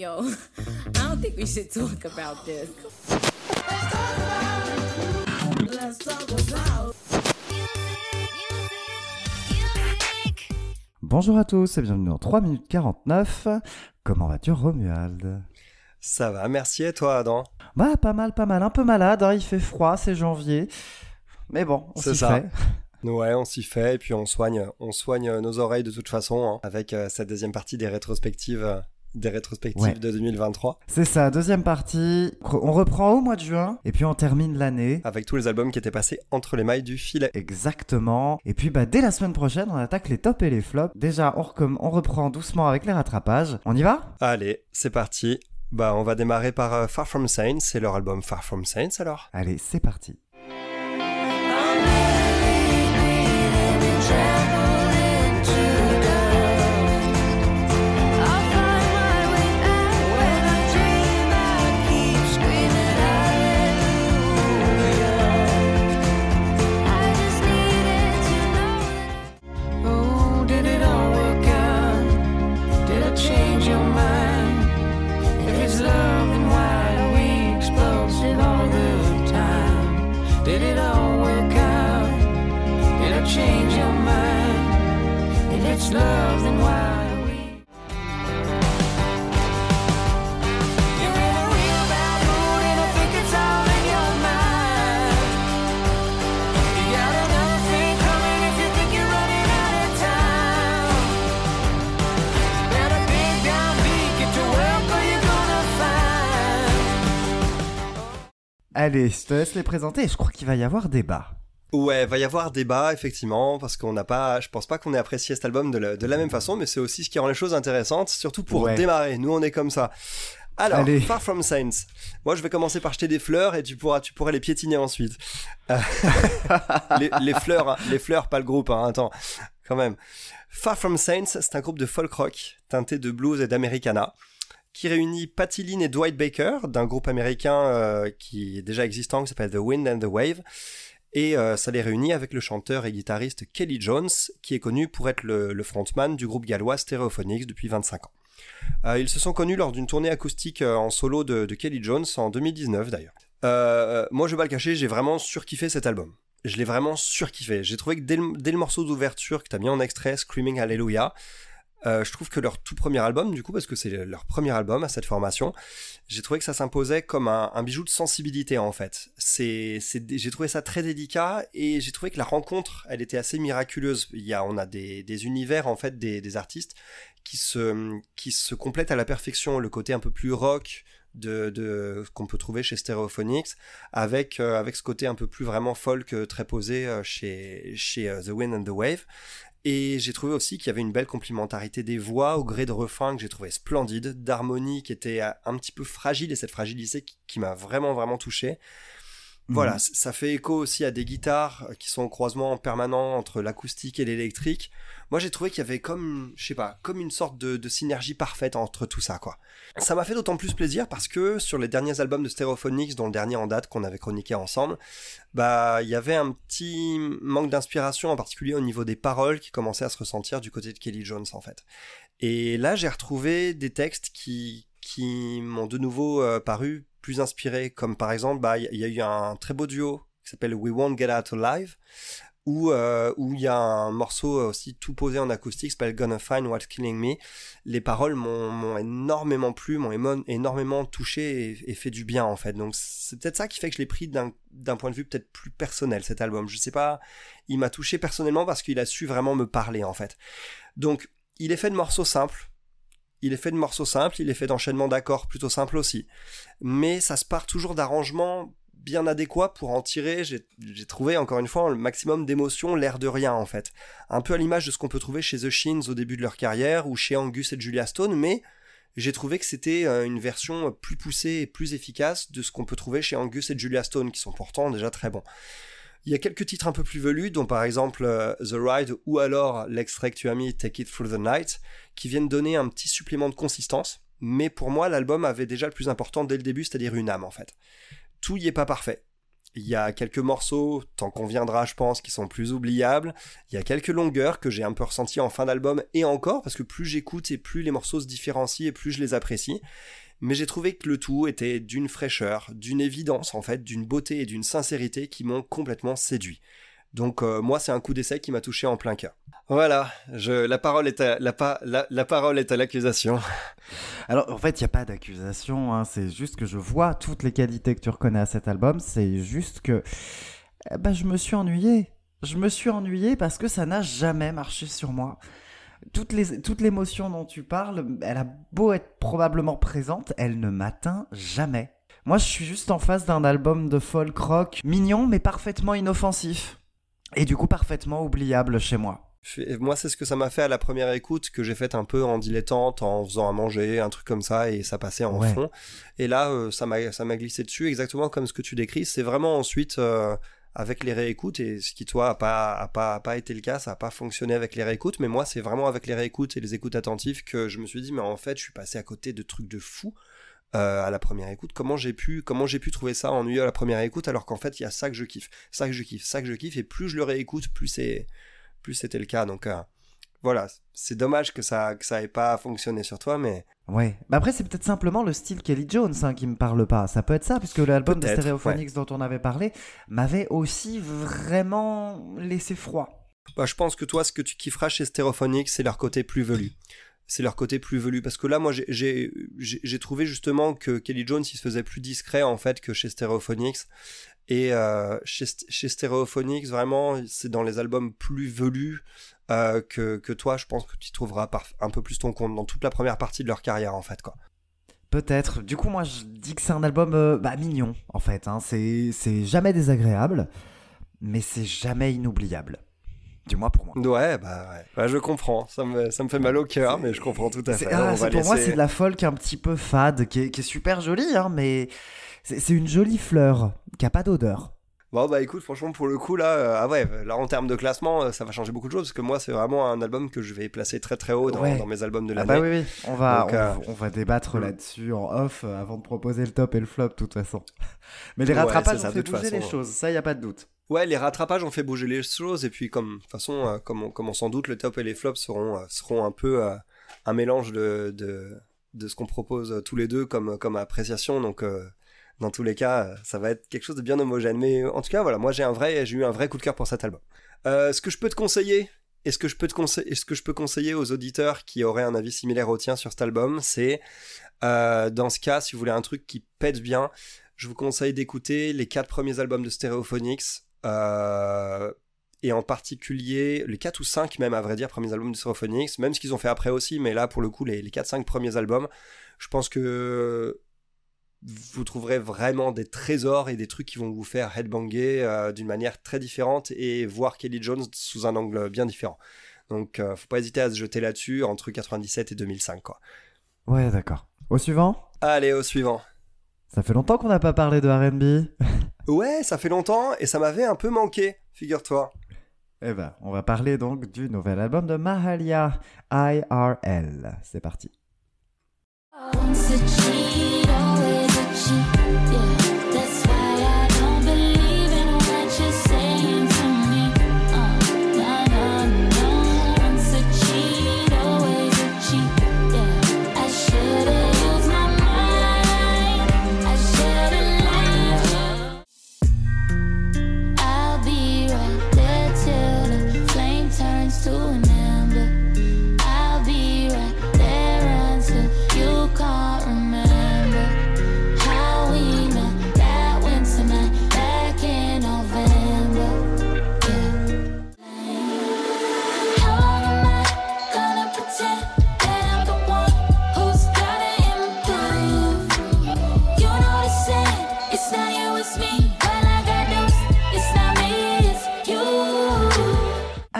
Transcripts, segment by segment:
Yo, I don't think we should talk about this. Bonjour à tous et bienvenue dans 3 minutes 49. Comment vas-tu Romuald? Ça va, merci et toi Adam? Bah pas mal, pas mal, un peu malade, hein, il fait froid, c'est janvier. Mais bon, on C'est s'y ça. fait. Ouais, on s'y fait et puis on soigne, on soigne nos oreilles de toute façon hein, avec euh, cette deuxième partie des rétrospectives, euh, des rétrospectives Ouais. de 2023 C'est ça, deuxième partie. On reprend au mois de juin et puis on termine l'année. avec tous les albums qui étaient passés entre les mailles du filet. Exactement. Et puis bah dès la semaine prochaine, on attaque les tops et les flops. Déjà, on, recomm- on reprend doucement avec les rattrapages. On y va? Allez, c'est parti. Bah, on va démarrer par euh, Far From Saints, c'est leur album Far From Saints alors? Allez, c'est parti. Allez, je te laisse les présenter. Je crois qu'il va y avoir débat. Ouais, va y avoir débat effectivement parce qu'on n'a pas, je pense pas qu'on ait apprécié cet album de la, de la même façon, mais c'est aussi ce qui rend les choses intéressantes, surtout pour Ouais. démarrer. Nous, on est comme ça. Alors, Allez. Far From Saints. Moi, je vais commencer par jeter des fleurs et tu pourras, tu pourras les piétiner ensuite. Euh, les, les fleurs, hein, les fleurs, pas le groupe. Hein, attends, quand même. Far From Saints, c'est un groupe de folk rock teinté de blues et d'americana qui réunit Patty Lynn et Dwight Baker d'un groupe américain euh, qui est déjà existant qui s'appelle The Wind and the Wave. Et euh, ça les réunit avec le chanteur et guitariste Kelly Jones, qui est connu pour être le, frontman du groupe gallois Stereophonics depuis 25 ans. Euh, ils se sont connus lors d'une tournée acoustique euh, en solo de, Kelly Jones en 2019 d'ailleurs. Moi, je vais pas le cacher, j'ai vraiment surkiffé cet album. Je l'ai vraiment surkiffé. J'ai trouvé que dès le, dès le morceau d'ouverture que t'as mis en extrait, Screaming Hallelujah, euh, je trouve que leur tout premier album, du coup, parce que c'est leur premier album à cette formation, j'ai trouvé que ça s'imposait comme un, bijou de sensibilité en fait. J'ai trouvé ça très délicat et j'ai trouvé que la rencontre, elle était assez miraculeuse. Il y a, on a des, univers en fait des, artistes qui se, qui se complètent à la perfection. Le côté un peu plus rock de, qu'on peut trouver chez Stereophonics, avec euh, avec ce côté un peu plus vraiment folk euh, très posé chez chez The Wind and the Wave. Et j'ai trouvé aussi qu'il y avait une belle complémentarité des voix au gré de refrains que j'ai trouvé splendide, d'harmonie qui était euh, un petit peu fragile et cette fragilité qui, qui m'a vraiment vraiment touché. Voilà, c- ça fait écho aussi à des guitares euh, qui sont au croisement permanent entre l'acoustique et l'électrique. Moi, j'ai trouvé qu'il y avait comme, je sais pas, comme une sorte de, de synergie parfaite entre tout ça, quoi. Ça m'a fait d'autant plus plaisir parce que sur les derniers albums de Stereophonics, dont le dernier en date qu'on avait chroniqué ensemble, bah, il y avait un petit manque d'inspiration, en particulier au niveau des paroles qui commençaient à se ressentir du côté de Kelly Jones, en fait. Et là, j'ai retrouvé des textes qui, qui m'ont de nouveau euh, paru plus inspirés, comme par exemple, bah, il y, y a eu un très beau duo qui s'appelle We Won't Get Out Alive, où euh, où il y a un morceau aussi tout posé en acoustique s'appelle Gonna Find What's Killing Me. Les paroles m'ont énormément plu, m'ont énormément touché et, et fait du bien en fait. Donc c'est peut-être ça qui fait que je l'ai pris d'un point de vue peut-être plus personnel cet album. Je sais pas, il m'a touché personnellement parce qu'il a su vraiment me parler en fait. Donc il est fait de morceaux simples. Il est fait de morceaux simples, il est fait d'enchaînements d'accords plutôt simples aussi. Mais ça se part toujours d'arrangements bien adéquats pour en tirer, j'ai trouvé encore une fois le maximum d'émotions, l'air de rien en fait. Un peu à l'image de ce qu'on peut trouver chez The Shins au début de leur carrière ou chez Angus et Julia Stone, mais j'ai trouvé que c'était euh, une version plus poussée et plus efficace de ce qu'on peut trouver chez Angus et Julia Stone, qui sont pourtant déjà très bons. Il y a quelques titres un peu plus velus, dont par exemple euh, The Ride ou alors l'extrait que tu as mis Take It Through the Night, qui viennent donner un petit supplément de consistance. Mais pour moi, l'album avait déjà le plus important dès le début, c'est-à-dire une âme en fait. Tout y est pas parfait. Il y a quelques morceaux, tant qu'on viendra, je pense, qui sont plus oubliables. Il y a quelques longueurs que j'ai un peu ressenties en fin d'album et encore, parce que plus j'écoute et plus les morceaux se différencient et plus je les apprécie. Mais j'ai trouvé que le tout était d'une fraîcheur, d'une évidence en fait, d'une beauté et d'une sincérité qui m'ont complètement séduit. Donc euh, moi, c'est un coup d'essai qui m'a touché en plein cœur. Voilà, la parole est à la parole est à l'accusation. Alors, en fait, il n'y a pas d'accusation, hein, c'est juste que je vois toutes les qualités que tu reconnais à cet album, c'est juste que eh ben, je me suis ennuyé. Je me suis ennuyé parce que ça n'a jamais marché sur moi. Toutes les, toute l'émotion dont tu parles, elle a beau être probablement présente, elle ne m'atteint jamais. Moi, je suis juste en face d'un album de folk rock mignon, mais parfaitement inoffensif. Et du coup, parfaitement oubliable chez moi. Moi, c'est ce que ça m'a fait à la première écoute, que j'ai fait un peu en dilettante, en faisant à manger, un truc comme ça, et ça passait en Ouais. fond. Et là, euh, ça m'a ça m'a glissé dessus, exactement comme ce que tu décris. C'est vraiment ensuite, euh, avec les réécoutes, et ce qui, toi, a pas, a pas, a pas été le cas, ça a pas fonctionné avec les réécoutes, mais moi, c'est vraiment avec les réécoutes et les écoutes attentives que je me suis dit, mais en fait, je suis passé à côté de trucs de fou. euh, à la première écoute, comment j'ai pu, comment j'ai pu trouver ça ennuyeux à la première écoute alors qu'en fait il y a ça que je kiffe, ça que je kiffe, ça que je kiffe et plus je le réécoute, plus c'est, plus c'était le cas. Donc euh, voilà, c'est dommage que ça que ça ait pas fonctionné sur toi, mais Ouais. Bah après, c'est peut-être simplement le style Kelly Jones hein, qui me parle pas. Ça peut être ça, puisque l'album de Stereophonics dont on avait parlé m'avait aussi vraiment laissé froid. bah, je pense que toi, ce que tu kifferas chez Stereophonics, c'est leur côté plus velu. C'est leur côté plus velu parce que là, moi, j'ai trouvé justement que Kelly Jones, il se faisait plus discret en fait que chez Stereophonics. Et euh, chez, chez Stereophonics, vraiment, c'est dans les albums plus velus euh, que, que toi, je pense que tu trouveras par- un peu plus ton compte dans toute la première partie de leur carrière en fait. quoi. Peut-être. Du coup, moi, je dis que c'est un album euh, bah, mignon, en fait. Hein. C'est jamais désagréable, mais c'est jamais inoubliable. Du moins pour moi. Ouais, bah, ouais. Bah, je comprends. Ça me, ça me fait mal au cœur, mais je comprends tout à fait. ah, pour moi, c'est de la folk un petit peu fade, qui est, qui est super jolie, hein, mais c'est c'est une jolie fleur qui a pas d'odeur. Bon bah écoute franchement pour le coup là euh, ah ouais là en termes de classement euh, ça va changer beaucoup de choses parce que moi c'est vraiment un album que je vais placer très très haut dans, Ouais. dans mes albums de Ah l'année. bah oui, oui. On va, Donc, on, euh, on va débattre hmm. là-dessus en off avant de proposer le top et le flop, de toute façon. Mais les rattrapages ça, ont fait bouger les choses, ça, y a pas de doute. Ouais les rattrapages ont fait bouger les choses et puis comme de toute façon comme, on, comme on s'en doute le top et les flops seront seront un peu un mélange de, de de ce qu'on propose tous les deux comme comme appréciation donc euh, dans tous les cas euh, ça va être quelque chose de bien homogène mais euh, en tout cas voilà moi j'ai un vrai j'ai eu un vrai coup de cœur pour cet album. Euh, ce que je peux te conseiller conseiller est-ce que je peux conseiller aux auditeurs qui auraient un avis similaire au tien sur cet album c'est dans ce cas si vous voulez un truc qui pète bien je vous conseille d'écouter les quatre premiers albums de Stereophonics et en particulier les 4 ou 5 même à vrai dire premiers albums de Stereophonics même ce qu'ils ont fait après aussi mais là pour le coup les, les 4-5 premiers albums je pense que vous trouverez vraiment des trésors et des trucs qui vont vous faire headbanger euh, d'une manière très différente et voir Kelly Jones sous un angle bien différent donc euh, faut pas hésiter à se jeter là-dessus entre 97 et 2005 quoi. Ouais, d'accord. Au suivant? Allez au suivant Ça fait longtemps qu'on n'a pas parlé de RB. Ouais, ça fait longtemps et ça m'avait un peu manqué, figure-toi. Eh ben, on va parler donc du nouvel album de Mahalia, IRL. C'est parti. Once a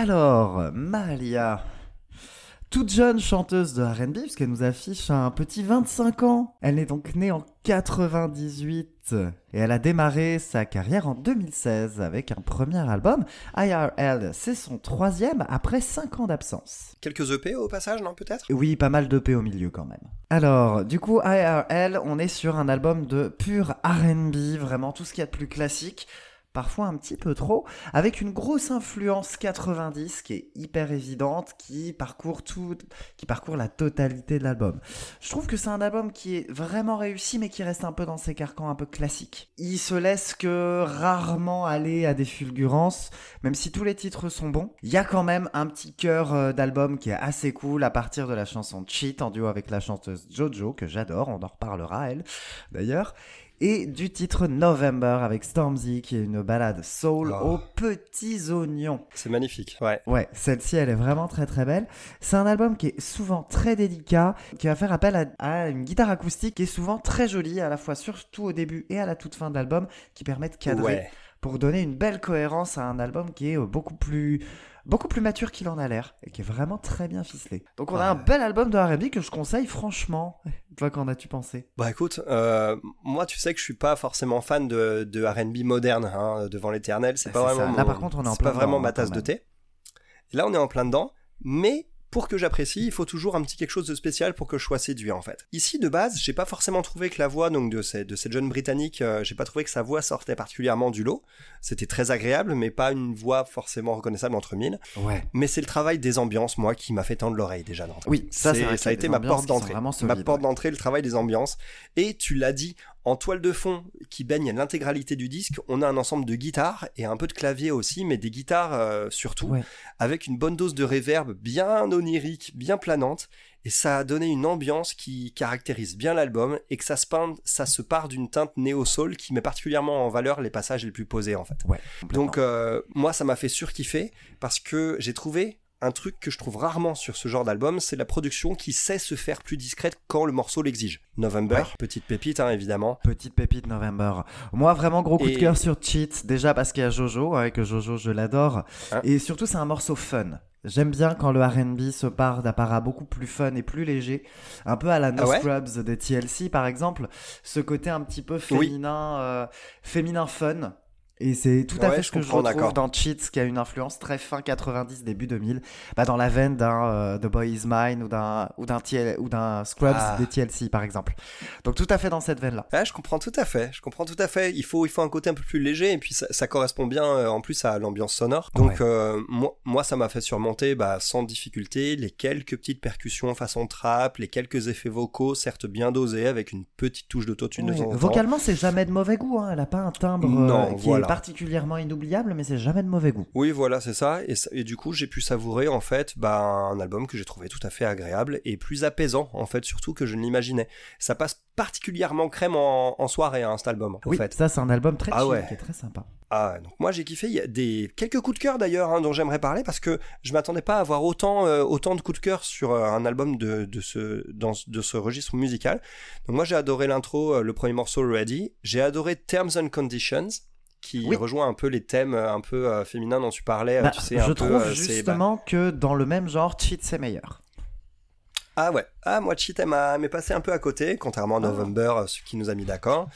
Alors, Mahalia, toute jeune chanteuse de RB, puisqu'elle nous affiche un petit 25 ans. Elle est donc née en 98 et elle a démarré sa carrière en 2016 avec un premier album. IRL, c'est son troisième après 5 ans d'absence. Quelques EP au passage, non peut-être? Oui, pas mal d'EP au milieu quand même. Alors, du coup, IRL, on est sur un album de pur RB, vraiment tout ce qu'il y a de plus classique, parfois un petit peu trop, avec une grosse influence 90 qui est hyper évidente, qui parcourt tout, qui parcourt la totalité de l'album. Je trouve que c'est un album qui est vraiment réussi, mais qui reste un peu dans ses carcans un peu classiques. Il se laisse que rarement aller à des fulgurances, même si tous les titres sont bons. Il y a quand même un petit cœur euh, d'album qui est assez cool à partir de la chanson Cheat en duo avec la chanteuse Jojo, que j'adore, on en reparlera elle d'ailleurs. Et du titre November avec Stormzy, qui est une balade soul Oh. aux petits oignons. C'est magnifique. Ouais. Ouais, celle-ci, elle est vraiment très très belle. C'est un album qui est souvent très délicat, qui va faire appel à, à une guitare acoustique qui est souvent très jolie, à la fois surtout au début et à la toute fin de l'album, qui permet de cadrer Ouais. pour donner une belle cohérence à un album qui est beaucoup plus beaucoup plus mature qu'il en a l'air et qui est vraiment très bien ficelé. Donc on a un bel album de R&B que je conseille franchement. Toi qu'en as-tu pensé? Bah écoute, euh, moi tu sais que je suis pas forcément fan de, de R&B moderne hein, devant l'éternel. C'est Ah, pas vraiment. Là, par contre, on est en c'est plein pas vraiment dedans, ma hein, tasse de thé. Là on est en plein dedans, mais pour que j'apprécie, il faut toujours un petit quelque chose de spécial pour que je sois séduit en fait. Ici de base, j'ai pas forcément trouvé que la voix donc de, cette- de cette jeune britannique, euh, j'ai pas trouvé que sa voix sortait particulièrement du lot. C'était très agréable, mais pas une voix forcément reconnaissable entre mille. Ouais. Mais c'est le travail des ambiances, moi, qui m'a fait tendre l'oreille déjà. Oui, ça, a été ma porte d'entrée. Ma porte ouais. d'entrée, le travail des ambiances. Et tu l'as dit, en toile de fond qui baigne l'intégralité du disque, on a un ensemble de guitares et un peu de clavier aussi, mais des guitares euh, surtout, Ouais. avec une bonne dose de réverb bien onirique, bien planante. Et ça a donné une ambiance qui caractérise bien l'album et que ça se, peint, ça se part d'une teinte néo-soul qui met particulièrement en valeur les passages les plus posés en fait. Ouais. Donc euh, moi ça m'a fait surkiffer parce que j'ai trouvé un truc que je trouve rarement sur ce genre d'album, c'est la production qui sait se faire plus discrète quand le morceau l'exige. November, Ouais. petite pépite hein, évidemment. Petite pépite November. Moi, vraiment gros coup de cœur sur Cheat. Déjà parce qu'il y a Jojo, avec Jojo, je l'adore. Hein et surtout, c'est un morceau fun. J'aime bien quand le RB se part d'apparat beaucoup plus fun et plus léger. Un peu à la No Ah ouais Scrubs de TLC, par exemple. Ce côté un petit peu Oui. féminin, euh, féminin fun. Et c'est tout à Ouais, fait ce que je retrouve dans Cheats, qui a une influence très fin 90, début 2000. Bah, dans la veine d'un euh, The Boy Is Mine ou d'un ou d'un TL ou d'un Scrubs Ah. des TLC, par exemple. Donc tout à fait dans cette veine-là. Je comprends tout à fait. Je comprends tout à fait. Il faut, il faut un côté un peu plus léger et puis ça, ça correspond bien euh, en plus à l'ambiance sonore. Donc Ouais. euh, moi, moi, ça m'a fait surmonter bah, sans difficulté les quelques petites percussions façon trap, les quelques effets vocaux, certes bien dosés avec une petite touche d'autotune temps. Vocalement, c'est jamais de mauvais goût. Hein. Elle a pas un timbre Non, qui voilà. est particulièrement inoubliable, mais c'est jamais de mauvais goût. Oui, voilà, c'est ça. Et, du coup, j'ai pu savourer en fait bah, un album que j'ai trouvé tout à fait agréable et plus apaisant en fait, surtout que je ne l'imaginais. Ça passe particulièrement crème en, en soirée, hein, cet album. En oui, fait. ça, c'est un album très Ah chill, ouais. qui est très sympa. Ah, donc moi j'ai kiffé. Il y a des quelques coups de cœur d'ailleurs hein, dont j'aimerais parler parce que je m'attendais pas à avoir autant euh, autant de coups de cœur sur euh, un album de, de ce dans, de ce registre musical. Donc moi j'ai adoré l'intro, euh, le premier morceau Ready. J'ai adoré Terms and Conditions qui Oui. rejoint un peu les thèmes euh, un peu euh, féminins dont tu parlais. euh, Bah, tu sais, un je trouve c'est, bah, justement que dans le même genre, Cheat, c'est meilleur. Ah ouais. Ah moi Cheat m'est passé un peu à côté, contrairement à Ah. November, ce qui nous a mis d'accord.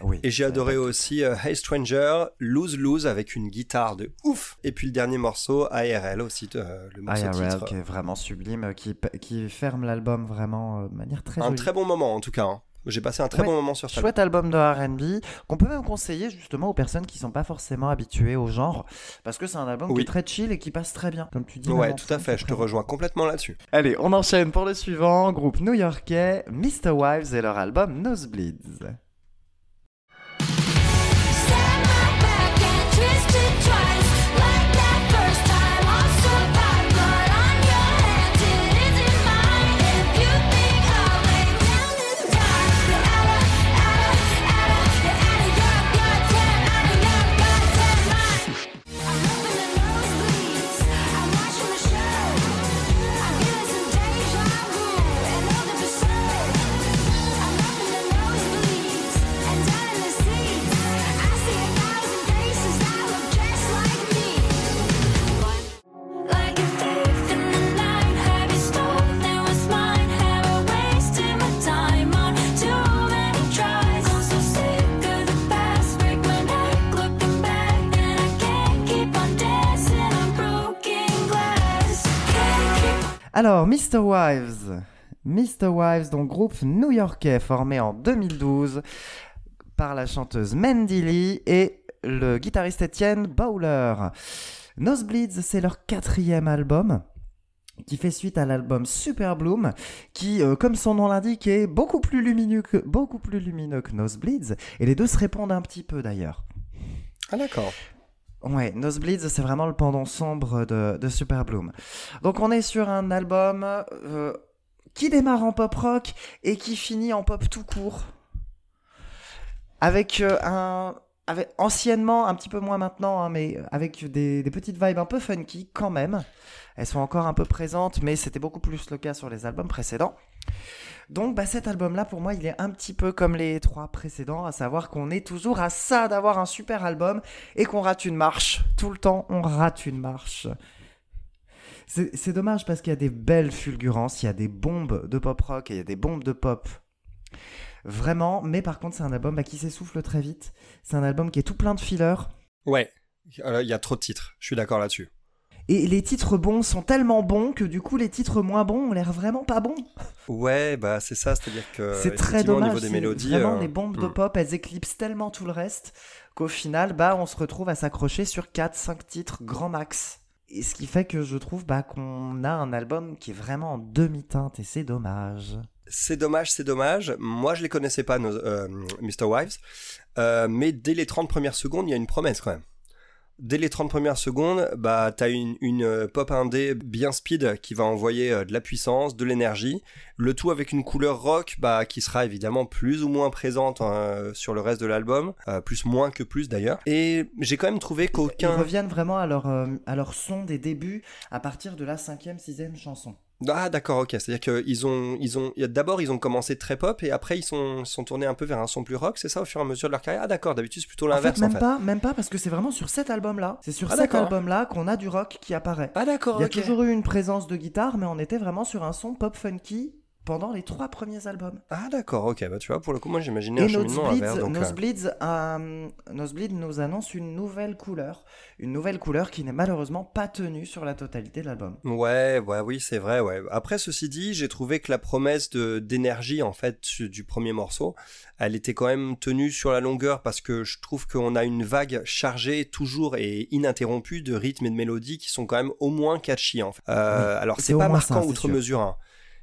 Oui. Et j'ai adoré aussi euh, Hey Stranger, Lose Lose avec une guitare de ouf. Et puis le dernier morceau, ARL aussi, euh, le morceau IRL, titre. qui est vraiment sublime, qui, qui ferme l'album vraiment euh, de manière très Un jolie. très bon moment en tout cas. hein. J'ai passé un très Ouais. bon moment sur ça. Chouette album de R&B qu'on peut même conseiller justement aux personnes qui sont pas forcément habituées au genre parce que c'est un album qui est très chill et qui passe très bien comme tu dis. Ouais, tout à fait, je te rejoins complètement là-dessus. Allez, on enchaîne pour le suivant, groupe new-yorkais Mr. Wives et leur album Nosebleeds. Alors, Mr. Wives, Mr. Wives, donc groupe new-yorkais formé en 2012 par la chanteuse Mandy Lee et le guitariste Etienne Bowler. Nosebleeds, c'est leur quatrième album qui fait suite à l'album Super Bloom, qui, euh, comme son nom l'indique, est beaucoup plus lumineux que, beaucoup plus lumineux que Nosebleeds, et les deux se répondent un petit peu d'ailleurs. Ah d'accord. Ouais, Nosebleeds, c'est vraiment le pendant sombre de, Super Bloom. Donc on est sur un album euh, qui démarre en pop rock et qui finit en pop tout court. Avec euh, un... Anciennement, un petit peu moins maintenant, hein, mais avec des petites vibes un peu funky quand même. Elles sont encore un peu présentes, mais c'était beaucoup plus le cas sur les albums précédents. Donc bah, cet album-là, pour moi, il est un petit peu comme les trois précédents, à savoir qu'on est toujours à ça d'avoir un super album et qu'on rate une marche. Tout le temps, on rate une marche. C'est dommage parce qu'il y a des belles fulgurances, il y a des bombes de pop rock et il y a des bombes de pop. Vraiment, mais par contre, c'est un album bah, qui s'essouffle très vite. C'est un album qui est tout plein de fillers. Ouais. Euh, Il y a trop de titres. Je suis d'accord là-dessus. Et les titres bons sont tellement bons que du coup, les titres moins bons ont l'air vraiment pas bons. Ouais, bah c'est ça, c'est-à-dire que c'est très dommage. au niveau des mélodies. Vraiment, euh, les bombes de hmm. pop, elles éclipsent tellement tout le reste qu'au final, bah, on se retrouve à s'accrocher sur 4-5 titres grand max. Et ce qui fait que je trouve bah, qu'on a un album qui est vraiment en demi-teinte et c'est dommage. C'est dommage, c'est dommage. Moi, je les connaissais pas, nos, euh, Mr. Wives. Euh, mais dès les 30 premières secondes, il y a une promesse quand même. Dès les 30 premières secondes, bah, t'as une, une euh, pop indé bien speed qui va envoyer euh, de la puissance, de l'énergie. Le tout avec une couleur rock, bah, qui sera évidemment plus ou moins présente euh, sur le reste de l'album. Euh, plus moins que plus d'ailleurs. Et j'ai quand même trouvé Ils qu'aucun... reviennent vraiment à leur, euh, à leur son des débuts à partir de la cinquième, sixième chanson. Ah d'accord, ok. C'est-à-dire qu'ils ont, ils ont, d'abord ils ont commencé très pop et après ils sont, sont tournés un peu vers un son plus rock. C'est ça au fur et à mesure de leur carrière? Ah d'accord. D'habitude c'est plutôt En fait, l'inverse même pas, même pas, parce que c'est vraiment sur cet album-là. C'est sur Ah, cet album-là qu'on a du rock qui apparaît. Ah d'accord, Il y a toujours eu une présence de guitare, mais on était vraiment sur un son pop funky pendant les trois premiers albums. Ah d'accord, ok. Bah tu vois, pour le coup moi j'imaginais un cheminement Nosebleeds, inverse. Donc, euh, Nosebleeds, euh, Nosebleed nous annonce une nouvelle couleur. Une nouvelle couleur qui n'est malheureusement pas tenue sur la totalité de l'album. Ouais, ouais, oui, c'est vrai, ouais. Après, ceci dit, j'ai trouvé que la promesse de d'énergie, en fait, du premier morceau, elle était quand même tenue sur la longueur parce que je trouve qu'on a une vague chargée toujours et ininterrompue de rythmes et de mélodies qui sont quand même au moins catchy, en fait. Euh, alors, c'est c'est pas ça, marquant c'est outre mesure, hein.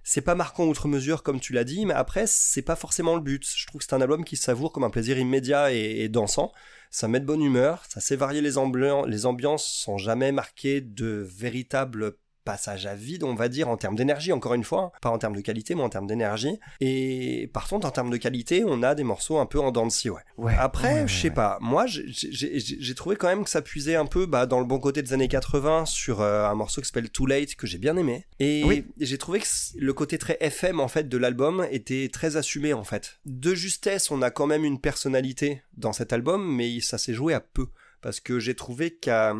C'est pas marquant outre mesure comme tu l'as dit, mais après c'est pas forcément le but. Je trouve que c'est un album qui savoure comme un plaisir immédiat et, dansant. Ça met de bonne humeur, ça sait varier les, ambian- les ambiances sans jamais marquer de véritables passages à vide, on va dire, en termes d'énergie, encore une fois, hein. pas en termes de qualité, mais en termes d'énergie. Et par contre, en termes de qualité, on a des morceaux un peu en dents de scie, ouais. Ouais. Après, ouais, je sais ouais. pas. Moi, j'ai- trouvé quand même que ça puisait un peu bah, dans le bon côté des années 80 sur euh, un morceau qui s'appelle Too Late que j'ai bien aimé. Et Oui. j'ai trouvé que le côté très FM en fait de l'album était très assumé en fait. De justesse, on a quand même une personnalité dans cet album, mais ça s'est joué à peu. Parce que j'ai trouvé qu'à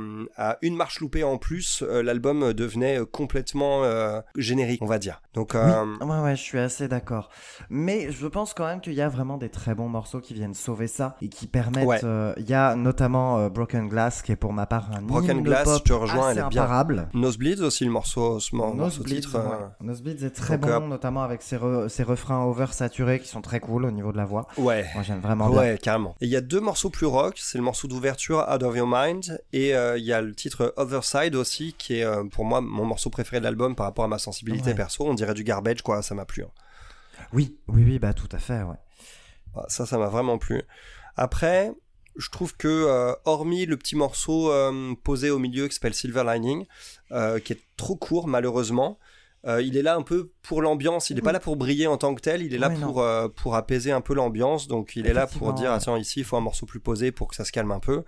une marche loupée en plus, euh, l'album devenait euh, complètement euh, générique, on va dire. Donc, euh, Ouais, ouais, je suis assez d'accord. Mais je pense quand même qu'il y a vraiment des très bons morceaux qui viennent sauver ça et qui permettent. Ouais. euh, Il y a notamment euh, Broken Glass qui est pour ma part un Broken Glass, pop je te rejoins, assez elle est bien. imparable. Nosebleeds aussi, le morceau, ce mor- morceau Nosebleeds, titre. ouais. Nosebleeds est très donc, bon, euh, notamment avec ses, re- ses refrains oversaturés qui sont très cool au niveau de la voix. ouais. Moi j'aime vraiment bien. Ouais, carrément. Et il y a deux morceaux plus rock, c'est le morceau d'ouverture Out of Your Mind et euh, il y a le titre Other Side aussi qui est euh, pour moi mon morceau préféré de l'album par rapport à ma sensibilité Ouais. perso, on dirait du garbage quoi, ça m'a plu. hein. Oui, oui, oui, bah tout à fait, ouais. Ah, Ça ça m'a vraiment plu. Après, je trouve que euh, hormis le petit morceau euh, posé au milieu qui s'appelle Silver Lining euh, qui est trop court malheureusement, il est là un peu pour l'ambiance, il n'est Oui. pas là pour briller en tant que tel, il est là pour, pour apaiser un peu l'ambiance, donc il est là pour dire, tiens, ici il faut un morceau plus posé pour que ça se calme un peu.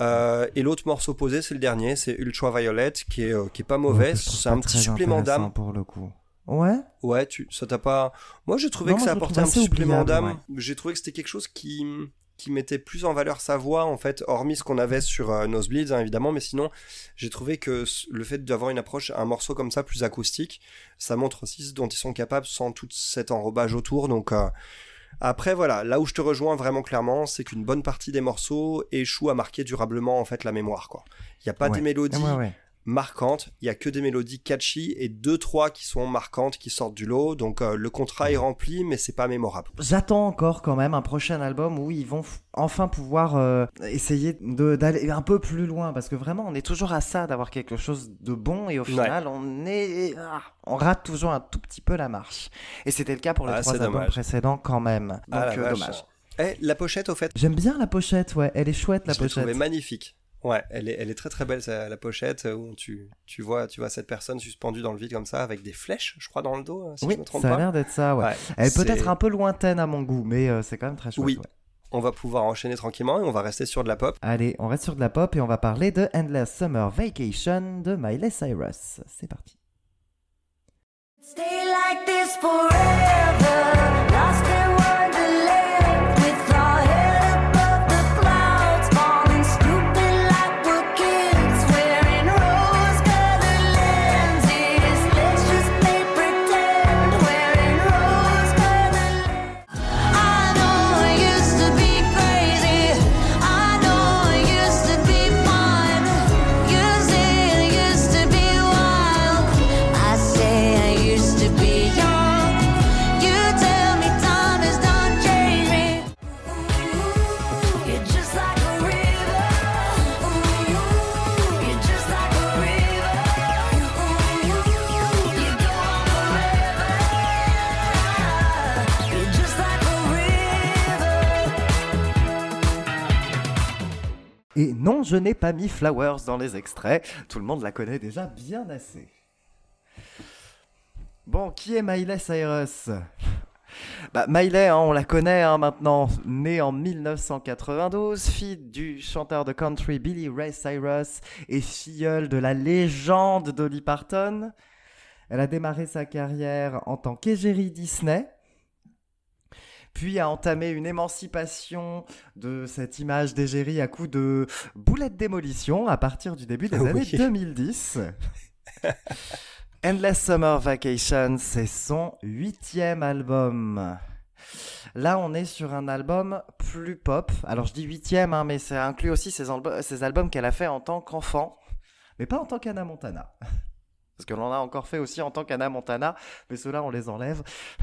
Euh, et l'autre morceau posé, c'est le dernier, c'est Ultraviolet, qui est, euh, qui est pas mauvais, Ouais, c'est un petit supplément d'âme. pour le coup. Ouais. Ouais, tu, ça t'a pas. Moi, j'ai trouvé Non, que ça apportait un petit supplément d'âme. J'ai trouvé que c'était quelque chose qui qui mettait plus en valeur sa voix en fait, hormis ce qu'on avait sur euh, Nosebleeds hein, évidemment, mais sinon j'ai trouvé que le fait d'avoir une approche, un morceau comme ça plus acoustique, ça montre aussi ce dont ils sont capables sans tout cet enrobage autour. Donc euh, après voilà, là où je te rejoins vraiment clairement, c'est qu'une bonne partie des morceaux échouent à marquer durablement en fait la mémoire quoi. Il y a pas Ouais. des mélodies Ouais, ouais. Marquantes. Il y a que des mélodies catchy et deux trois qui sont marquantes qui sortent du lot. Donc euh, le contrat est rempli, mais c'est pas mémorable. J'attends encore quand même un prochain album où ils vont enfin pouvoir euh, essayer d'aller un peu plus loin parce que vraiment on est toujours à ça d'avoir quelque chose de bon et au final on est ah, on rate toujours un tout petit peu la marche. Et c'était le cas pour les Ah, trois albums dommage. précédents quand même. Donc Ah, euh, vache. dommage. Eh, la pochette au fait, J'aime bien la pochette, ouais, elle est chouette la je pochette. trouvée magnifique. Ouais, elle est, elle est très très belle ça, la pochette euh, où tu, tu vois tu vois cette personne suspendue dans le vide comme ça avec des flèches, je crois dans le dos, euh, si oui, je me trompe ça a l'air d'être ça, ouais. Ouais, Elle peut c'est- être un peu lointaine à mon goût, mais euh, c'est quand même très chouette. Oui. ouais. On va pouvoir enchaîner tranquillement et on va rester sur de la pop. Allez, on reste sur de la pop et on va parler de Endless Summer Vacation de Miley Cyrus. C'est parti. Stay like this forever, lost Et non, je n'ai pas mis Flowers dans les extraits. Tout le monde la connaît déjà bien assez. Bon, qui est Miley Cyrus? Bah, Miley, hein, on la connaît hein, maintenant, née en 1992, fille du chanteur de country Billy Ray Cyrus et filleule de la légende Dolly Parton. Elle a démarré sa carrière en tant qu'égérie Disney, puis a entamé une émancipation de cette image d'égérie à coup de boulettes démolition à partir du début des Oui. années 2010. Endless Summer Vacation, c'est son huitième album. Là, on est sur un album plus pop. Alors, je dis huitième, hein, mais ça inclut aussi ces albums qu'elle a fait en tant qu'enfant, mais pas en tant qu'Anna Montana. Parce que l'on a encore fait aussi en tant qu'Anna Montana, mais ceux-là, on les enlève.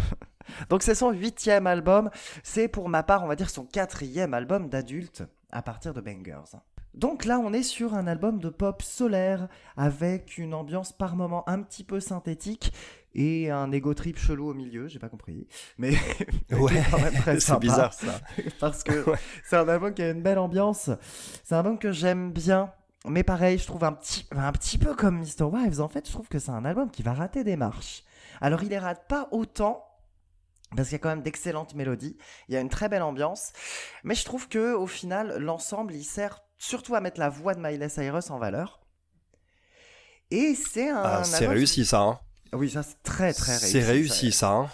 Donc, c'est son huitième album. C'est pour ma part, on va dire, son quatrième album d'adulte à partir de Bangers. Donc là, on est sur un album de pop solaire avec une ambiance par moment un petit peu synthétique et un ego trip chelou au milieu, j'ai pas compris. Mais Ouais, c'est bizarre ça. parce que Ouais. c'est un album qui a une belle ambiance. C'est un album que j'aime bien. Mais pareil, je trouve un petit, un petit peu comme Mr. Wives. En fait, je trouve que c'est un album qui va rater des marches. Alors, il les rate pas autant. Parce qu'il y a quand même d'excellentes mélodies, il y a une très belle ambiance, mais je trouve que au final l'ensemble il sert surtout à mettre la voix de Miley Cyrus en valeur. Et c'est un Ah, c'est réussi ça. Hein. Oui, ça c'est très très réussi. C'est réussi ça. hein.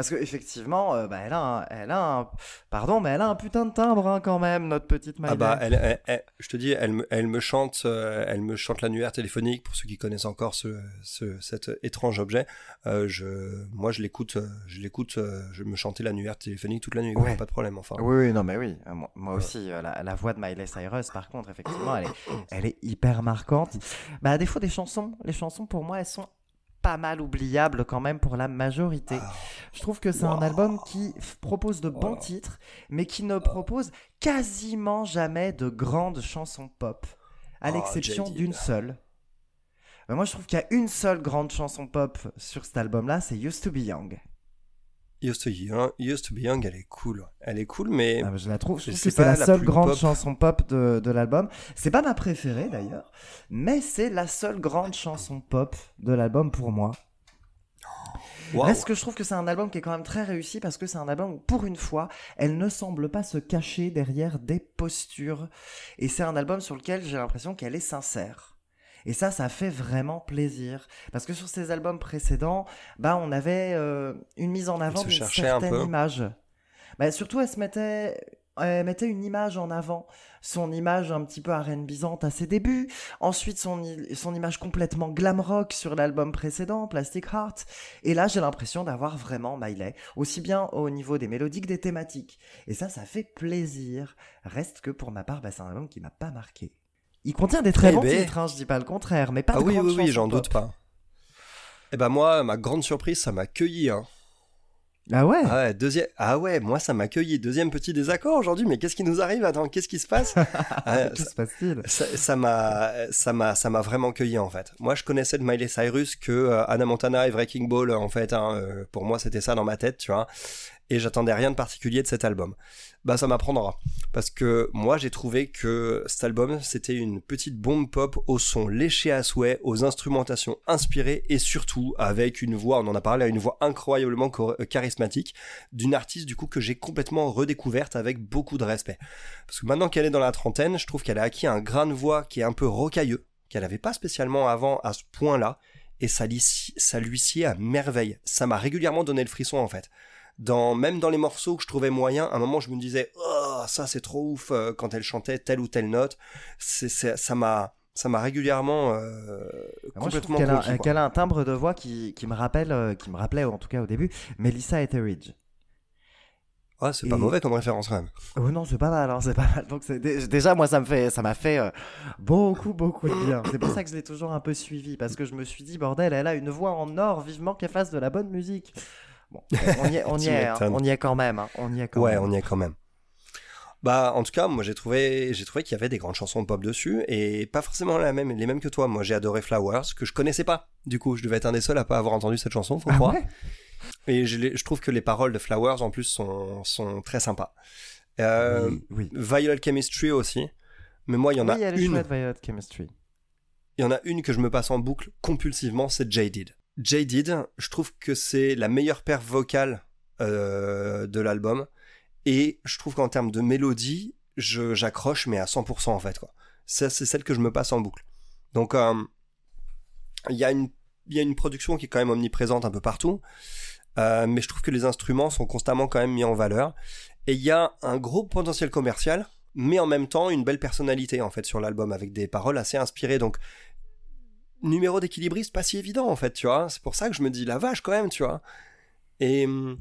Parce que effectivement, euh, bah, elle a, un, elle a un, pardon, mais elle a un putain de timbre hein, quand même, notre petite Miley. Ah bah, elle, elle- elle- je te dis, elle me, elle me chante, euh, elle me chante l'annuaire téléphonique pour ceux qui connaissent encore ce, ce- cet étrange objet. Euh, je, moi, je l'écoute, euh, je l'écoute, euh, je me chantais l'annuaire téléphonique toute la nuit, Ouais. pas de problème. Enfin, Oui, oui, non, mais oui. Moi, moi aussi, la, la voix de Miley Cyrus, par contre, effectivement, elle est, elle est hyper marquante. Bah, à défaut des chansons, les chansons pour moi, elles sont pas mal oubliables quand même pour la majorité. Ah. Je trouve que c'est un album qui propose de bons titres, mais qui ne propose quasiment jamais de grandes chansons pop, à Oh, l'exception d'une seule. Bah, moi, je trouve qu'il y a une seule grande chanson pop sur cet album-là, c'est Used to Be Young. Used to, Young, Used to Be Young, elle est cool. Elle est cool, mais Ah, bah, je la trouve, je trouve que c'est la la seule grande pop. chanson pop de, de l'album. C'est pas ma préférée d'ailleurs, mais c'est la seule grande chanson pop de l'album pour moi. Reste que je trouve que c'est un album qui est quand même très réussi parce que c'est un album où, pour une fois, elle ne semble pas se cacher derrière des postures. Et c'est un album sur lequel j'ai l'impression qu'elle est sincère. Et ça, ça fait vraiment plaisir. Parce que sur ses albums précédents, bah, on avait euh, une mise en avant d'une un certaine peu. image. Bah, surtout, elle se mettait, elle mettait une image en avant. Son image un petit peu R&Bisante à ses débuts. Ensuite, son, son image complètement glam rock sur l'album précédent, Plastic Heart. Et là, j'ai l'impression d'avoir vraiment Miley, aussi bien au niveau des mélodies que des thématiques. Et ça, ça fait plaisir. Reste que pour ma part, bah, c'est un album qui m'a pas marqué. Il contient des très Eh bons ben. titres, hein, je dis pas le contraire, mais pas Ah de oui, oui, oui, j'en doute pas. Et ben moi, ma grande surprise, ça m'a cueilli. Hein. Ah ouais Ah ouais, deuxième... ah ouais, moi ça m'a cueilli. Deuxième petit désaccord aujourd'hui, mais qu'est-ce qui nous arrive Attends, qu'est-ce qui se passe? Ah, Que se passe-t-il? ça m'a ça m'a ça m'a vraiment cueilli en fait. Moi je connaissais de Miley Cyrus que euh, Anna Montana et Breaking Ball en fait hein, euh, pour moi c'était ça dans ma tête, tu vois. Et j'attendais rien de particulier de cet album. Bah ça m'apprendra parce que moi j'ai trouvé que cet album c'était une petite bombe pop au son léché à souhait, aux instrumentations inspirées et surtout avec une voix, on en a parlé, une voix incroyablement euh, charismatique d'une artiste du coup que j'ai complètement redécouverte avec beaucoup de respect. Parce que maintenant qu'elle est dans la trentaine, je trouve qu'elle a acquis un grain de voix qui est un peu rocailleux, qu'elle n'avait pas spécialement avant à ce point-là, et ça, ça lui sied à merveille. Ça m'a régulièrement donné le frisson en fait. Dans, même dans les morceaux que je trouvais moyens, à un moment je me disais oh ça c'est trop ouf euh, quand elle chantait telle ou telle note. C'est, c'est- ça m'a ça m'a régulièrement euh, Moi, je trouve complètement qu'elle a, qu'elle a un timbre de voix qui, qui me rappelle, euh, qui me rappelait en tout cas au début, Melissa Etheridge. Ouais, c'est pas mauvais comme référence quand même. Oh non, c'est pas mal, hein, c'est pas mal. Donc c'est déjà moi ça me fait, ça m'a fait euh, beaucoup beaucoup de bien. C'est pour ça que je l'ai toujours un peu suivi parce que je me suis dit bordel, elle a une voix en or, vivement qu'elle fasse de la bonne musique. Bon, on y est, on y est, hein, on y est quand même, hein, on y est quand Ouais, même. on y est quand même. Bah, en tout cas, moi j'ai trouvé, j'ai trouvé qu'il y avait des grandes chansons pop dessus et pas forcément la même, les mêmes que toi. Moi j'ai adoré Flowers, que je connaissais pas. Du coup, je devais être un des seuls à pas avoir entendu cette chanson, faut Ah croire. ouais? Et je, trouve que les paroles de Flowers en plus sont, sont très sympas. Euh, oui, oui. Violet Chemistry aussi. Mais moi, il y en Oui, a elle est une. chouette, Violet Chemistry. Il y en a une que je me passe en boucle compulsivement, c'est Jaded. Jaded, je trouve que c'est la meilleure paire vocale euh, de l'album. Et je trouve qu'en termes de mélodie, j'accroche, mais à 100% en fait. quoi. Ça, c'est celle que je me passe en boucle. Donc, euh, il y, a une- il y a une production qui est quand même omniprésente un peu partout. Euh, mais je trouve que les instruments sont constamment quand même mis en valeur. Et il y a un gros potentiel commercial, mais en même temps une belle personnalité en fait sur l'album, avec des paroles assez inspirées. Donc, numéro d'équilibriste pas si évident en fait, tu vois. C'est pour ça que je me dis la vache quand même, tu vois. Et hum,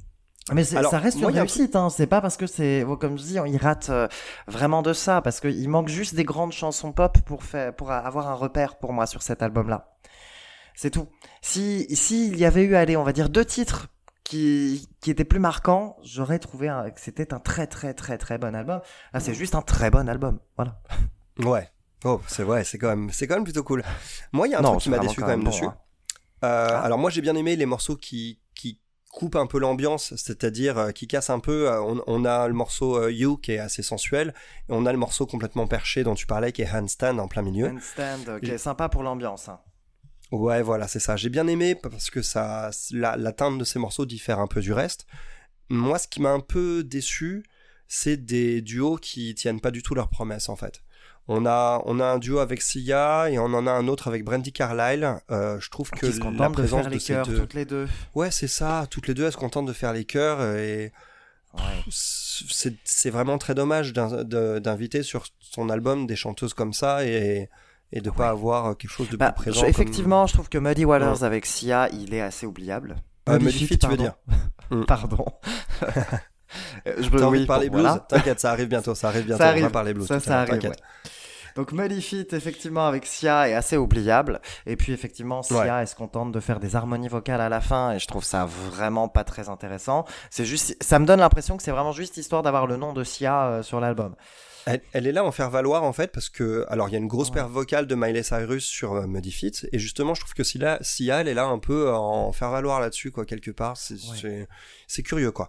Mais Alors, ça reste moi, une un réussite, hein. c'est pas parce que c'est, comme je dis, il rate euh, vraiment de ça, parce qu'il manque juste des grandes chansons pop pour, faire, pour avoir un repère pour moi sur cet album-là. C'est tout. Si s'il y avait eu, allez, on va dire deux titres qui, qui étaient plus marquants, j'aurais trouvé un- que c'était un très très très très bon album. Là, c'est juste un très bon album. Voilà. ouais. Oh, c'est vrai, c'est quand même, c'est quand même plutôt cool. Moi, il y a un Non, truc qui m'a déçu quand même dessus. hein. Euh, Ah. Alors moi, j'ai bien aimé les morceaux qui qui coupent un peu l'ambiance, c'est-à-dire euh, qui cassent un peu. Euh, On, on a le morceau euh, You qui est assez sensuel, et on a le morceau complètement perché dont tu parlais qui est Handstand en plein milieu. Handstand, qui est sympa pour l'ambiance. hein. Ouais, voilà, c'est ça. J'ai bien aimé parce que ça, la, la teinte de ces morceaux diffère un peu du reste. Moi, ce qui m'a un peu déçu, c'est des duos qui tiennent pas du tout leurs promesses, en fait. On a, on a un duo avec Sia et on en a un autre avec Brandy Carlyle. Euh, je trouve que Qui se la contentent de présence faire de, les ces cœurs deux. toutes les deux. Ouais, c'est ça. Toutes les deux, elles se contentent de faire les chœurs et Ouais. c'est vraiment très dommage d'in- de- d'inviter sur son album des chanteuses comme ça et, et de pas avoir quelque chose de Bah, plus présent. je- comme- effectivement, je trouve que Muddy Waters avec Sia, il est assez oubliable. Euh, Muddy Feet, tu veux pardon. dire Mm. Pardon. Euh, je veux T'as envie oui, de parler bon, blues voilà. T'inquiète, ça arrive bientôt, ça arrive bientôt. Ça On arrive. va parler blues. Ça, ça arrive. Ouais. Donc Muddy effectivement, avec Sia, est assez oubliable. Et puis, effectivement, Sia, Ouais. elle se contente de faire des harmonies vocales à la fin. Et je trouve ça vraiment pas très intéressant. C'est juste, ça me donne l'impression que c'est vraiment juste histoire d'avoir le nom de Sia euh, sur l'album. Elle, elle est là en faire valoir en fait parce que alors il y a une grosse Ouais. paire vocale de Miley Cyrus sur euh, Feet et justement je trouve que Sia, Sia elle est là un peu à en faire valoir là-dessus quoi quelque part c'est c'est curieux quoi.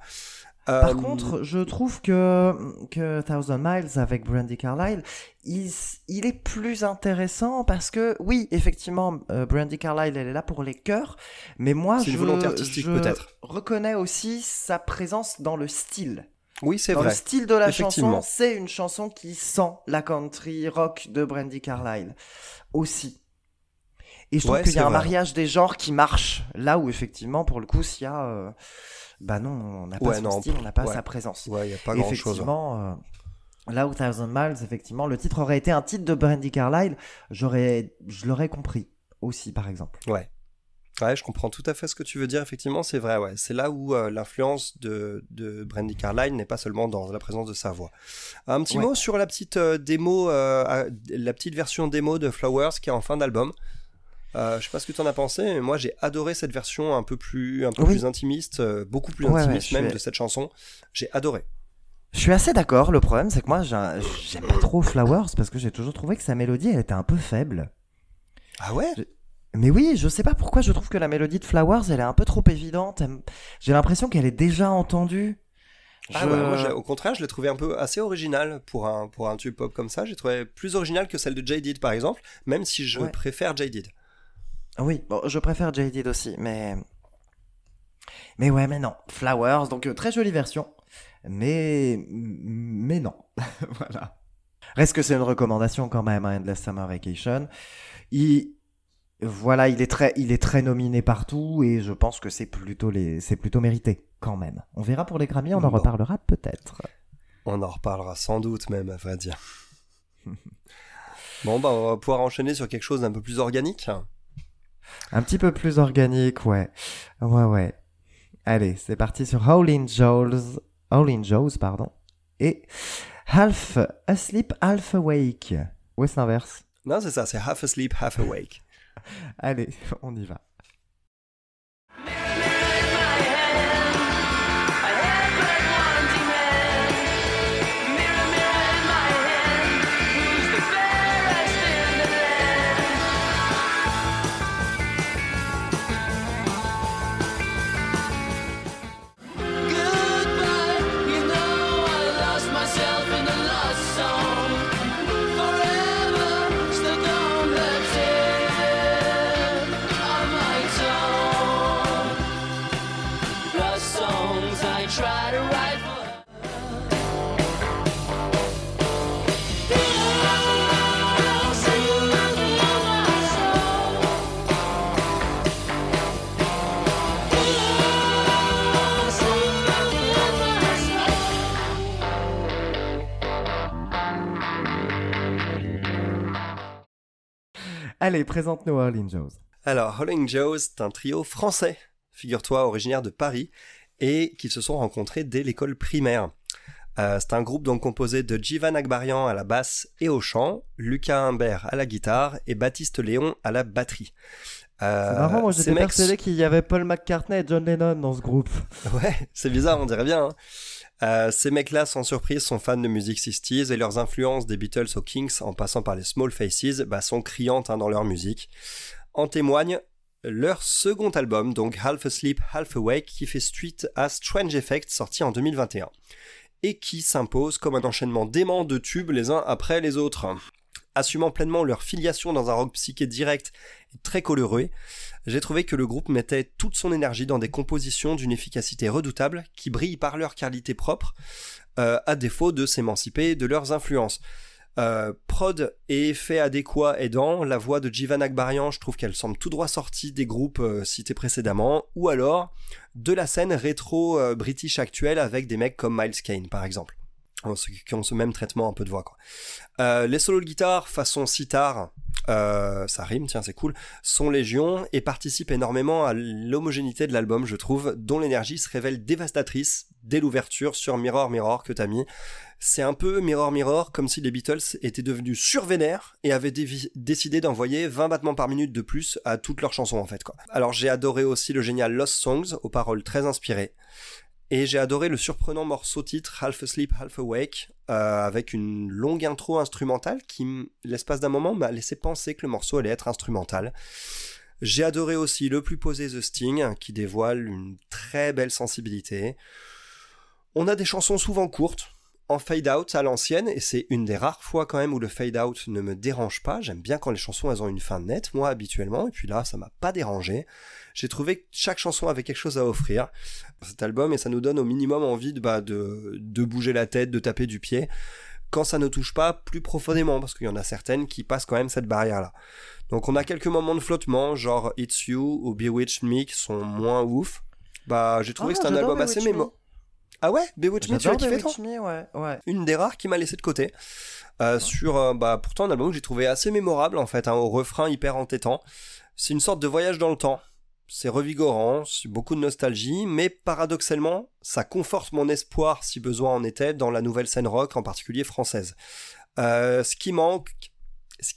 Par Euh, contre, je trouve que, que Thousand Miles avec Brandy Carlyle, il, est plus intéressant parce que, oui, effectivement, euh, Brandy Carlyle, elle est là pour les chœurs, mais moi, je, je reconnais aussi sa présence dans le style. oui c'est Dans vrai. le style de la chanson, c'est une chanson qui sent la country rock de Brandy Carlyle aussi. Et je trouve Ouais, qu'il y a un mariage des genres qui marche. Là où effectivement, pour le coup, s'il y a... euh, Bah non, on n'a pas Ouais, son non, style, on n'a pas ouais. sa présence. Ouais il y a pas grand chose. effectivement, euh, là où Thousand Miles, effectivement, le titre aurait été un titre de Brandy Carlyle, j'aurais, je l'aurais compris aussi, par exemple. Ouais. Ouais, je comprends tout à fait ce que tu veux dire. Effectivement, c'est vrai. Ouais, c'est là où euh, l'influence de, de Brandy Carlyle n'est pas seulement dans la présence de sa voix. Un petit Ouais. mot sur la petite euh, démo, euh, la petite version démo de Flowers qui est en fin d'album. Euh, je sais pas ce que tu en as pensé, mais moi j'ai adoré cette version un peu plus, un peu Oui. plus intimiste, euh, beaucoup plus Ouais, intimiste même suis- de cette chanson. J'ai adoré. Je suis assez d'accord. Le problème, c'est que moi, j'ai- j'aime pas trop Flowers parce que j'ai toujours trouvé que sa mélodie, elle était un peu faible. Ah ouais? Mais oui, je sais pas pourquoi je trouve que la mélodie de Flowers, elle est un peu trop évidente. J'ai l'impression qu'elle est déjà entendue. Ah Je- ouais, moi, j'ai- au contraire, je l'ai trouvé un peu assez original pour un, pour un tube pop comme ça. J'ai trouvé plus original que celle de Jaded par exemple, même si je Ouais. préfère Jaded. Oui, bon, je préfère Jaded aussi, mais. Mais ouais, mais non. Flowers, donc euh, très jolie version. Mais. Mais non. voilà. Reste que c'est une recommandation quand même, hein, Endless Summer Vacation. Il. Voilà, il est très, il est très nominé partout et je pense que c'est plutôt les, c'est plutôt mérité quand même. On verra pour les Grammy, on en Bon. reparlera peut-être. On en reparlera sans doute même, à vrai dire. bon, bah, on va pouvoir enchaîner sur quelque chose d'un peu plus organique. Un petit peu plus organique, ouais. Ouais, ouais. Allez, c'est parti sur Howlin' Joe's, Howlin' Joe's, pardon. Et Half Asleep, Half Awake. Ouais, c'est l'inverse? Non, c'est ça, c'est half asleep, half awake. Allez, on y va. Allez, présente-nous Howlin' Joe's. Alors, Howling Joe's, c'est un trio français, figure-toi, originaire de Paris, et qui se sont rencontrés dès l'école primaire. Euh, c'est un groupe donc composé de Jivan Akbarian à la basse et au chant, Lucas Humbert à la guitare et Baptiste Léon à la batterie. Euh, C'est marrant, moi j'étais mecs persuadé qu'il y avait Paul McCartney et John Lennon dans ce groupe. Ouais, c'est bizarre, on dirait bien. hein. Euh, ces mecs-là, sans surprise, sont fans de musique 60s et leurs influences des Beatles aux Kings, en passant par les Small Faces, bah, sont criantes hein, dans leur musique. En témoigne leur second album, donc Half Asleep, Half Awake, qui fait suite à Strange Effect, sorti en 2021, et qui s'impose comme un enchaînement dément de tubes les uns après les autres. Assumant pleinement leur filiation dans un rock psyché direct et très coloré, j'ai trouvé que le groupe mettait toute son énergie dans des compositions d'une efficacité redoutable qui brillent par leur qualité propre, euh, à défaut de s'émanciper de leurs influences. Euh, prod et effets adéquats aidant, la voix de Jivan Akbarian, je trouve qu'elle semble tout droit sortie des groupes euh, cités précédemment, ou alors de la scène rétro-british actuelle avec des mecs comme Miles Kane par exemple. Qui ont ce même traitement un peu de voix quoi. Euh, les solos de guitare façon sitar, euh, ça rime, tiens c'est cool, sont légion et participent énormément à l'homogénéité de l'album, je trouve, dont l'énergie se révèle dévastatrice dès l'ouverture sur Mirror Mirror que t'as mis. C'est un peu Mirror Mirror comme si les Beatles étaient devenus survénères et avaient décidé d'envoyer 20 battements par minute de plus à toutes leurs chansons en fait quoi. Alors j'ai adoré aussi le génial Lost Songs aux paroles très inspirées. Et j'ai adoré le surprenant morceau titre Half Asleep, Half Awake, euh, avec une longue intro instrumentale qui, l'espace d'un moment, m'a laissé penser que le morceau allait être instrumental. J'ai adoré aussi le plus posé The Sting, qui dévoile une très belle sensibilité. On a des chansons souvent courtes, en fade out à l'ancienne, et c'est une des rares fois quand même où le fade out ne me dérange pas. J'aime bien quand les chansons elles ont une fin nette, moi habituellement, et puis là ça m'a pas dérangé. J'ai trouvé que chaque chanson avait quelque chose à offrir cet album et ça nous donne au minimum envie de, bah, de, de bouger la tête, de taper du pied, quand ça ne touche pas plus profondément, parce qu'il y en a certaines qui passent quand même cette barrière-là. Donc on a quelques moments de flottement, genre It's You ou Bewitched Me qui sont moins ouf. Bah j'ai trouvé Ah, que c'est un j'adore album assez mémo. Ah ouais? Bewitched Me, tu as kiffé toi? Me, ouais, ouais. une des rares qui m'a laissé de côté. Euh, sur, euh, bah, pourtant un album que j'ai trouvé assez mémorable en fait, hein, au refrain hyper entêtant. C'est une sorte de voyage dans le temps. C'est revigorant, beaucoup de nostalgie, mais paradoxalement, ça conforte mon espoir, si besoin en était, dans la nouvelle scène rock, en particulier française. Euh, ce qui manque,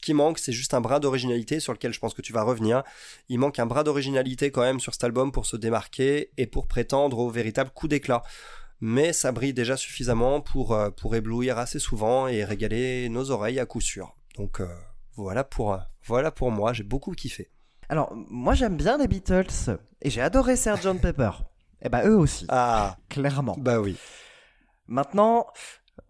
qui manque, c'est juste un bras d'originalité sur lequel je pense que tu vas revenir. Il manque un bras d'originalité quand même sur cet album pour se démarquer et pour prétendre au véritable coup d'éclat. Mais ça brille déjà suffisamment pour, euh, pour éblouir assez souvent et régaler nos oreilles à coup sûr. Donc euh, voilà, pour, voilà pour moi, j'ai beaucoup kiffé. Alors, moi j'aime bien les Beatles et j'ai adoré Sgt Pepper. Et bah eux aussi, Ah, clairement. bah oui. Maintenant,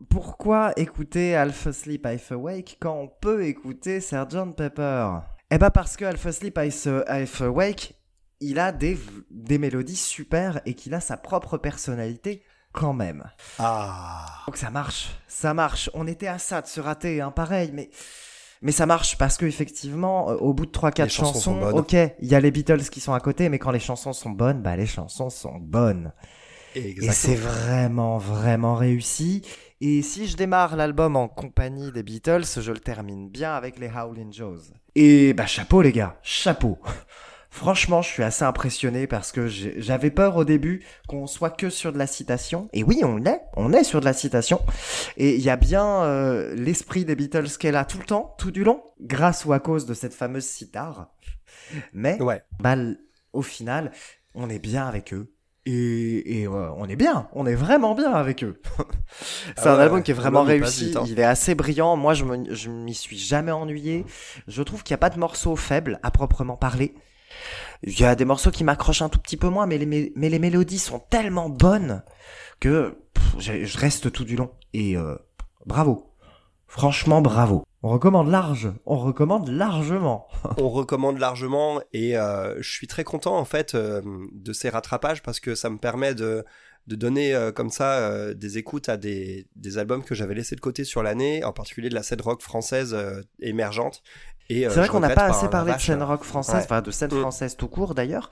pourquoi écouter Alpha Sleep Half Awake quand on peut écouter Sgt Pepper? Eh bah parce que Alpha Sleep Half Awake, il a des, des mélodies super et qu'il a sa propre personnalité quand même. Ah. Donc ça marche, ça marche. On était à ça de se rater, hein, pareil, mais mais ça marche parce que effectivement, euh, au bout de 3-4 Les chansons ok, il y a les Beatles qui sont à côté, mais quand les chansons sont bonnes, bah les chansons sont bonnes. Et c'est vraiment, vraiment réussi. Et si je démarre l'album en compagnie des Beatles, je le termine bien avec les Howlin' Joes. Et bah chapeau les gars, chapeau. Franchement, je suis assez impressionné parce que j'avais peur au début qu'on soit que sur de la citation. Et oui, on est, on est sur de la citation. Et il y a bien euh, l'esprit des Beatles qu'elle a tout le temps, tout du long, grâce ou à cause de cette fameuse sitar. Mais Ouais. bah, au final, on est bien avec eux. Et, et, euh, on est bien, on est vraiment bien avec eux. c'est Ah un album qui est vraiment réussi, vite, hein. il est assez brillant. Moi, je m'y suis jamais ennuyé. Je trouve qu'il n'y a pas de morceaux faibles à proprement parler. Il y a des morceaux qui m'accrochent un tout petit peu moins, mais les, mélodies sont tellement bonnes que je reste tout du long. Et euh, bravo. Franchement, bravo. On recommande large. On recommande largement. on recommande largement et euh, je suis très content en fait euh, de ces rattrapages parce que ça me permet de, donner comme ça des écoutes à des, des albums que j'avais laissés de côté sur l'année, en particulier de la scène rock française émergente. Euh, C'est vrai qu'on n'a pas assez parlé de scène rock française, ouais. enfin de scène Mm. française tout court d'ailleurs.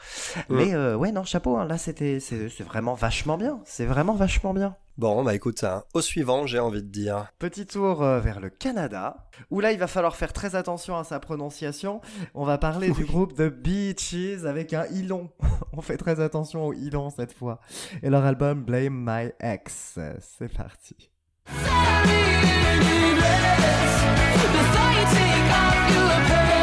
Mm. Mais euh, ouais, non, chapeau, hein, là c'était c'est c'est vraiment vachement bien. C'est vraiment vachement bien. Bon, bah écoute, hein, au suivant, j'ai envie de dire. Petit tour euh, vers le Canada, où là il va falloir faire très attention à sa prononciation. On va parler du groupe The Beaches avec un ilon. On fait très attention au ilon cette fois. Et leur album Blame My Ex. C'est parti. Before you take off your pants,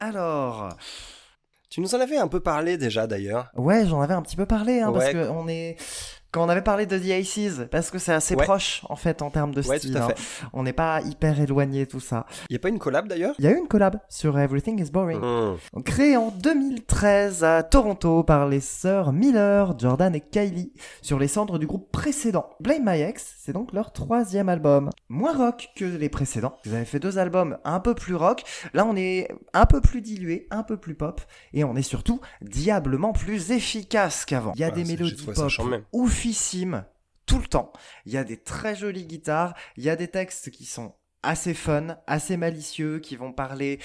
Alors, Tu nous en avais un peu parlé déjà d'ailleurs. ouais, j'en avais un petit peu parlé, hein, parce Ouais. que on est. Quand on avait parlé de The Aces, parce que c'est assez Ouais. proche en fait en termes de Ouais, style. tout à hein. On n'est pas hyper éloigné tout ça. Il y a pas une collab d'ailleurs? Il y a eu une collab sur Everything is Boring. Mmh. Créé en 2013 à Toronto par les sœurs Miller, Jordan et Kylie, sur les cendres du groupe précédent. Blame My Ex, c'est donc leur troisième album. Moins rock que les précédents. Ils avaient fait deux albums un peu plus rock. Là, on est un peu plus dilué, un peu plus pop, et on est surtout diablement plus efficace qu'avant. Il y a Ouais, des mélodies pop charmant. Tout le temps. Il y a des très jolies guitares, il y a des textes qui sont assez fun, assez malicieux, qui vont parler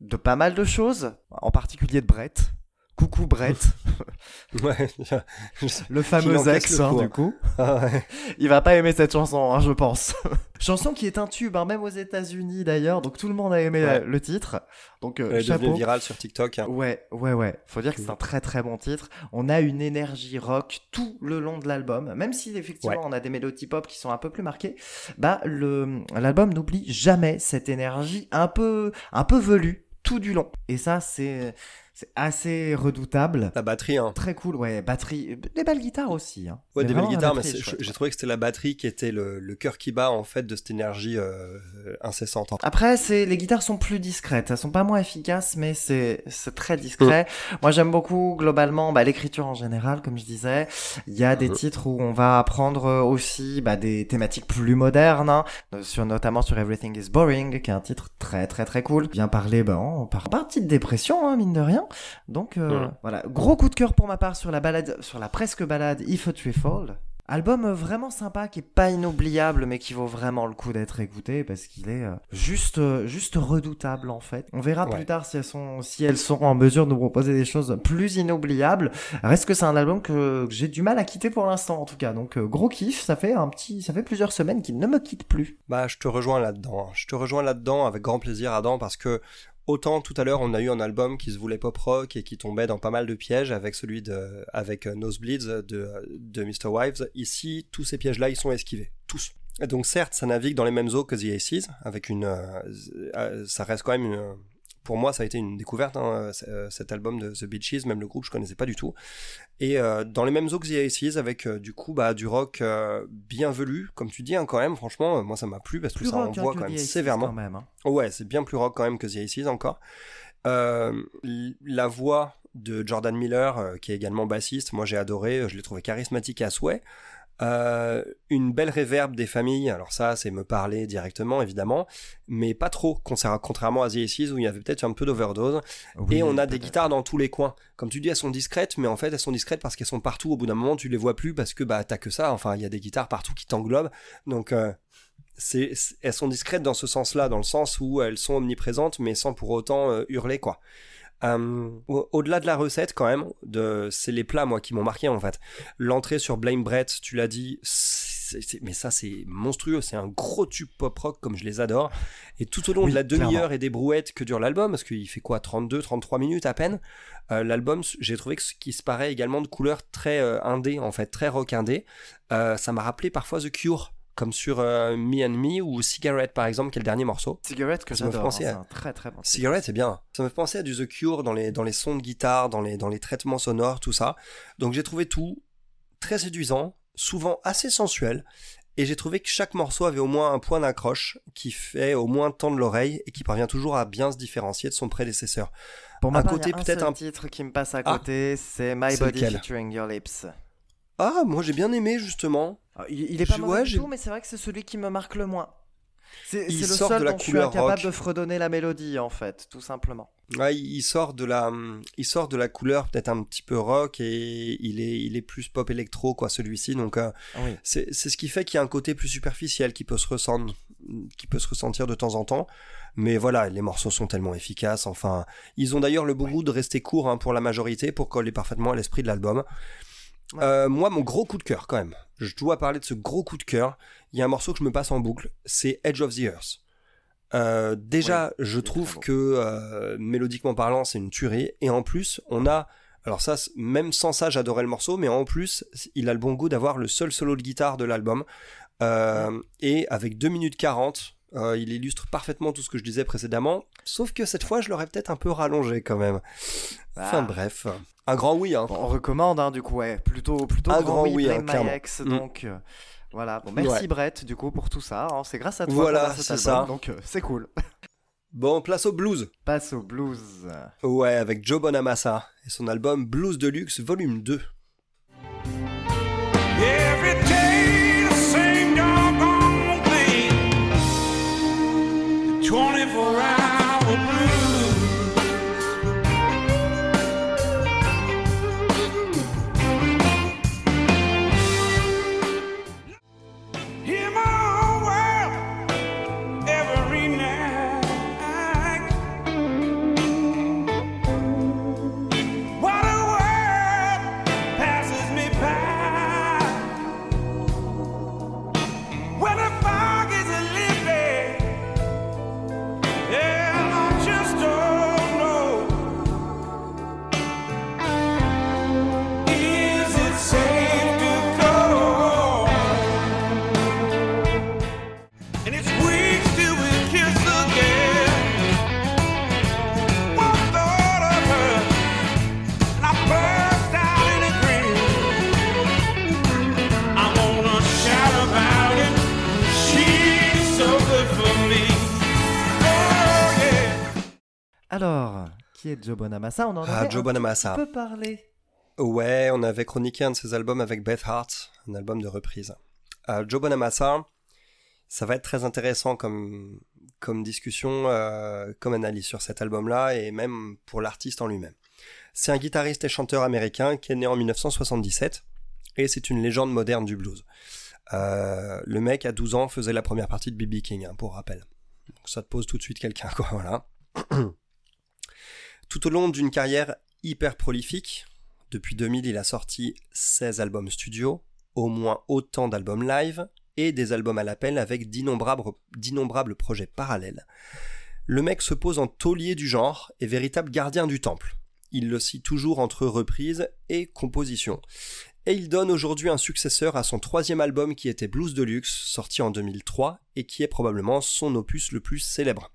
de pas mal de choses, en particulier de Brett. Coucou Brett, Ouais. le fameux ex, hein, du coup. Ah ouais. Il va pas aimer cette chanson, hein, je pense. chanson qui est un tube, hein, même aux États-Unis d'ailleurs, donc tout le monde a aimé Ouais. euh, le titre. Donc euh, chapeau. virale sur TikTok. Ouais, ouais, ouais. Faut dire que c'est un très très bon titre. On a une énergie rock tout le long de l'album, même si effectivement on a des mélodies pop qui sont un peu plus marquées. Bah le l'album n'oublie jamais cette énergie un peu un peu velue tout du long. Et ça c'est C'est assez redoutable. La batterie, hein. Très cool, ouais. Batterie, des belles guitares aussi. Hein. Ouais, Mais des belles guitares, mais batterie j'ai trouvé que c'était la batterie qui était le, le cœur qui bat en fait de cette énergie euh, incessante. Après, c'est les guitares sont plus discrètes. Elles sont pas moins efficaces, mais c'est c'est très discret. Moi, j'aime beaucoup globalement bah, l'écriture en général, comme je disais. Il y a des Mhm. titres où on va apprendre euh, aussi bah, des thématiques plus modernes, hein, euh, sur notamment sur Everything Is Boring, qui est un titre très très très cool. Bien parler, bah, on part partie de dépression, hein, mine de rien. Donc euh, voilà, gros coup de cœur pour ma part sur la balade, sur la presque balade If a Tree Fall. Album euh, vraiment sympa, qui est pas inoubliable, mais qui vaut vraiment le coup d'être écouté parce qu'il est euh, juste, juste redoutable en fait. On verra Ouais. plus tard si elles sont, si elles en mesure de nous proposer des choses plus inoubliables. Reste que c'est un album que, j'ai du mal à quitter pour l'instant en tout cas. Donc gros kiff, ça fait un petit, ça fait plusieurs semaines qu'il ne me quitte plus. Bah, je te rejoins là-dedans. hein. Je te rejoins là-dedans avec grand plaisir, Adam, parce que autant tout à l'heure on a eu un album qui se voulait pop rock et qui tombait dans pas mal de pièges avec celui de, avec euh, Nosebleeds de, Mr. Wives. Ici, tous ces pièges-là, ils sont esquivés. Tous. Donc certes, ça navigue dans les mêmes eaux que The Aces, avec une, euh, euh, ça reste quand même une, pour moi, ça a été une découverte, hein, c- euh, cet album de The Beaches, même le groupe, je connaissais pas du tout. Et euh, dans les mêmes eaux que The Aces, avec euh, du coup bah, du rock euh, bien velu, comme tu dis, hein, quand même, franchement, euh, moi ça m'a plu parce que Plus ça hein, envoie que quand même Aces, sévèrement. quand même. hein. Ouais, c'est bien plus rock quand même que The Aces encore. Euh, la voix de Jordan Miller, euh, qui est également bassiste, moi j'ai adoré, je l'ai trouvé charismatique à souhait. Euh, une belle réverb des familles, alors ça c'est me parler directement évidemment, mais pas trop, contra- contrairement à The Aces où il y avait peut-être un peu d'overdose. Oui, Et on a des guitares dans tous les coins. Comme tu dis, elles sont discrètes, mais en fait, elles sont discrètes parce qu'elles sont partout. Au bout d'un moment, tu les vois plus parce que bah t'as que ça. Enfin, il y a des guitares partout qui t'englobent. Donc, euh, c'est- elles sont discrètes dans ce sens-là, dans le sens où elles sont omniprésentes, mais sans pour autant euh, hurler, quoi. Euh, au- au-delà de la recette, quand même, de, c'est les plats, moi, qui m'ont marqué, en fait. L'entrée sur Blame Brett, tu l'as dit, mais ça, c'est monstrueux. C'est un gros tube pop rock, comme je les adore. Et tout au long Oui, de la demi-heure et des brouettes que dure l'album, parce qu'il fait quoi, 32, 33 minutes à peine, euh, l'album, j'ai trouvé que ce qui se paraît également de couleur très euh, indé, en fait, très rock indé. Ça m'a rappelé parfois The Cure, comme sur euh, Me and Me ou Cigarette, par exemple, qui est le dernier morceau. Cigarette que Ça me fait j'adore, hein, penser c'est à- un très très bon. titre. Cigarette, c'est bien. Ça me fait penser à du The Cure dans les, dans les sons de guitare, dans les, dans les traitements sonores, tout ça. Donc j'ai trouvé tout très séduisant, souvent assez sensuel. Et j'ai trouvé que chaque morceau avait au moins un point d'accroche qui fait au moins tendre l'oreille et qui parvient toujours à bien se différencier de son prédécesseur. Pour ma part, côté peut-être un- titre qui me passe à Ah. côté, c'est My Body featuring Your Lips. Ah, moi j'ai bien aimé justement. Ah, Il, il est pas Je- mauvais ouais, du tout, mais c'est vrai que c'est celui qui me marque le moins. C'est le sort seul de la dont je suis incapable rock. de fredonner la mélodie, en fait, tout simplement. Ouais, il sort de la, il sort de la couleur peut-être un petit peu rock et il est, il est plus pop électro quoi celui-ci. Donc euh, Oui. c'est c'est ce qui fait qu'il y a un côté plus superficiel qui peut se ressentir, qui peut se ressentir de temps en temps. Mais voilà, les morceaux sont tellement efficaces. Enfin, ils ont d'ailleurs le bon goût de rester courts hein, pour la majorité, pour coller parfaitement à l'esprit de l'album. Ouais. Euh, moi, mon gros coup de cœur, quand même. Je dois parler de ce gros coup de cœur. Il y a un morceau que je me passe en boucle. C'est Edge of the Earth. Euh, déjà, je trouve que euh, mélodiquement parlant, c'est une tuerie. Et en plus, on a. Alors ça, même sans ça, j'adorais le morceau, mais en plus, il a le bon goût d'avoir le seul solo de guitare de l'album. Et avec 2 minutes 40, euh, il illustre parfaitement tout ce que je disais précédemment. Sauf que cette fois, je l'aurais peut-être un peu rallongé quand même. Enfin Ah. bref, un grand oui. Hein. Bon, on recommande, hein, du coup, ouais. Plutôt, plutôt Un grand, grand oui, Blame hein, My. Ex, Mm. donc... euh, voilà, bon, merci Ouais. Brett du coup pour tout ça, hein. c'est grâce à toi Voilà, c'est ça. donc euh, c'est cool. Bon, place au blues. Passe au blues. Ouais, avec Joe Bonamassa et son album Blues Deluxe Volume 2. Joe Bonamassa On en Ah, avait Joe un Bonamassa. petit peu parlé. Ouais, on avait chroniqué un de ses albums avec Beth Hart, un album de reprise. Euh, Joe Bonamassa, ça va être très intéressant comme, comme discussion, euh, comme analyse sur cet album-là, et même pour l'artiste en lui-même. C'est un guitariste et chanteur américain qui est né en 1977, et c'est une légende moderne du blues. Euh, le mec, à 12 ans, faisait la première partie de B.B. King, hein, pour rappel. Donc ça te pose tout de suite quelqu'un, quoi, voilà. Tout au long d'une carrière hyper prolifique, depuis 2000, il a sorti 16 albums studio, au moins autant d'albums live et des albums à l'appel avec d'innombrables, projets parallèles. Le mec se pose en taulier du genre et véritable gardien du temple. Il le cite toujours entre reprise et composition. Et il donne aujourd'hui un successeur à son troisième album qui était Blues Deluxe, sorti en 2003 et qui est probablement son opus le plus célèbre.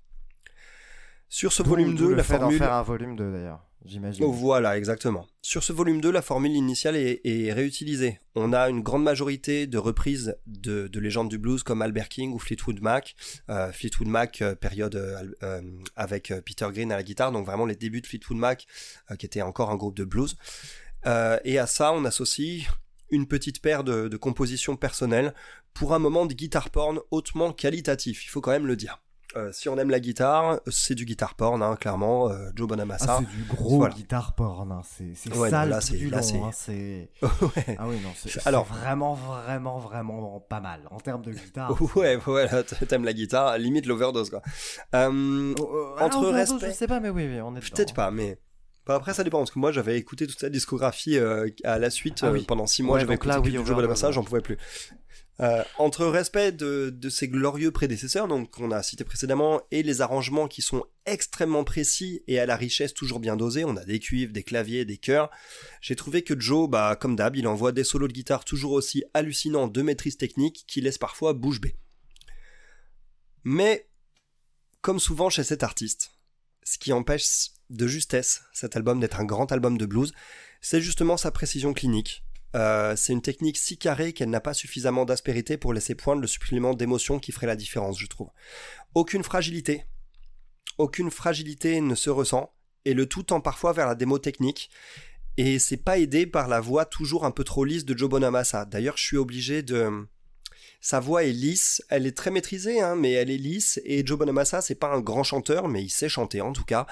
Sur ce volume D'où 2, le la formule... faire un volume 2 d'ailleurs, j'imagine. Oh, voilà, exactement. Sur ce volume 2, la formule initiale est, est réutilisée. On a une grande majorité de reprises de, de légendes du blues comme Albert King ou Fleetwood Mac. Euh, Fleetwood Mac, euh, période euh, avec Peter Green à la guitare, donc vraiment les débuts de Fleetwood Mac, qui était encore un groupe de blues. Et à ça, on associe une petite paire de, de compositions personnelles pour un moment de guitare porn hautement qualitatif, il faut quand même le dire. Euh, si on aime la guitare, c'est du guitar porn, hein, clairement. euh, Joe Bonamassa. Ah, c'est du gros Voilà. guitare porn, hein. c'est Ouais, sale là, du long, c'est- hein, ouais. Ah oui, non, c'est Alors- vraiment, vraiment, vraiment pas mal. En termes de guitare, Ouais, ouais, t'aimes la guitare, limite l'overdose, quoi. Euh, Oh, euh, Entre respect- Je sais pas, mais oui, oui, on est Peut-être dedans. pas, mais. Bah, après, ça dépend, parce que moi, j'avais écouté toute sa discographie euh, à la suite Ah oui. pendant six mois. Ouais, j'avais écouté là, oui, du Joe Bonamassa, j'en pouvais plus. Euh, entre respect de, de ses glorieux prédécesseurs, donc qu'on a cité précédemment, et les arrangements qui sont extrêmement précis et à la richesse toujours bien dosée, on a des cuivres, des claviers, des chœurs, j'ai trouvé que Joe, bah, comme d'hab, il envoie des solos de guitare toujours aussi hallucinants de maîtrise technique qui laissent parfois bouche bée. Mais, comme souvent chez cet artiste, ce qui empêche de justesse cet album d'être un grand album de blues, c'est justement sa précision clinique. Euh, c'est une technique si carrée qu'elle n'a pas suffisamment d'aspérité pour laisser poindre le supplément d'émotion qui ferait la différence, je trouve. Aucune fragilité. Aucune fragilité ne se ressent, et le tout tend parfois vers la démo technique, et c'est pas aidé par la voix toujours un peu trop lisse de Joe Bonamassa. D'ailleurs, je suis obligé de... Sa voix est lisse, elle est très maîtrisée, hein, mais elle est lisse, et Joe Bonamassa, c'est pas un grand chanteur, mais il sait chanter en tout cas.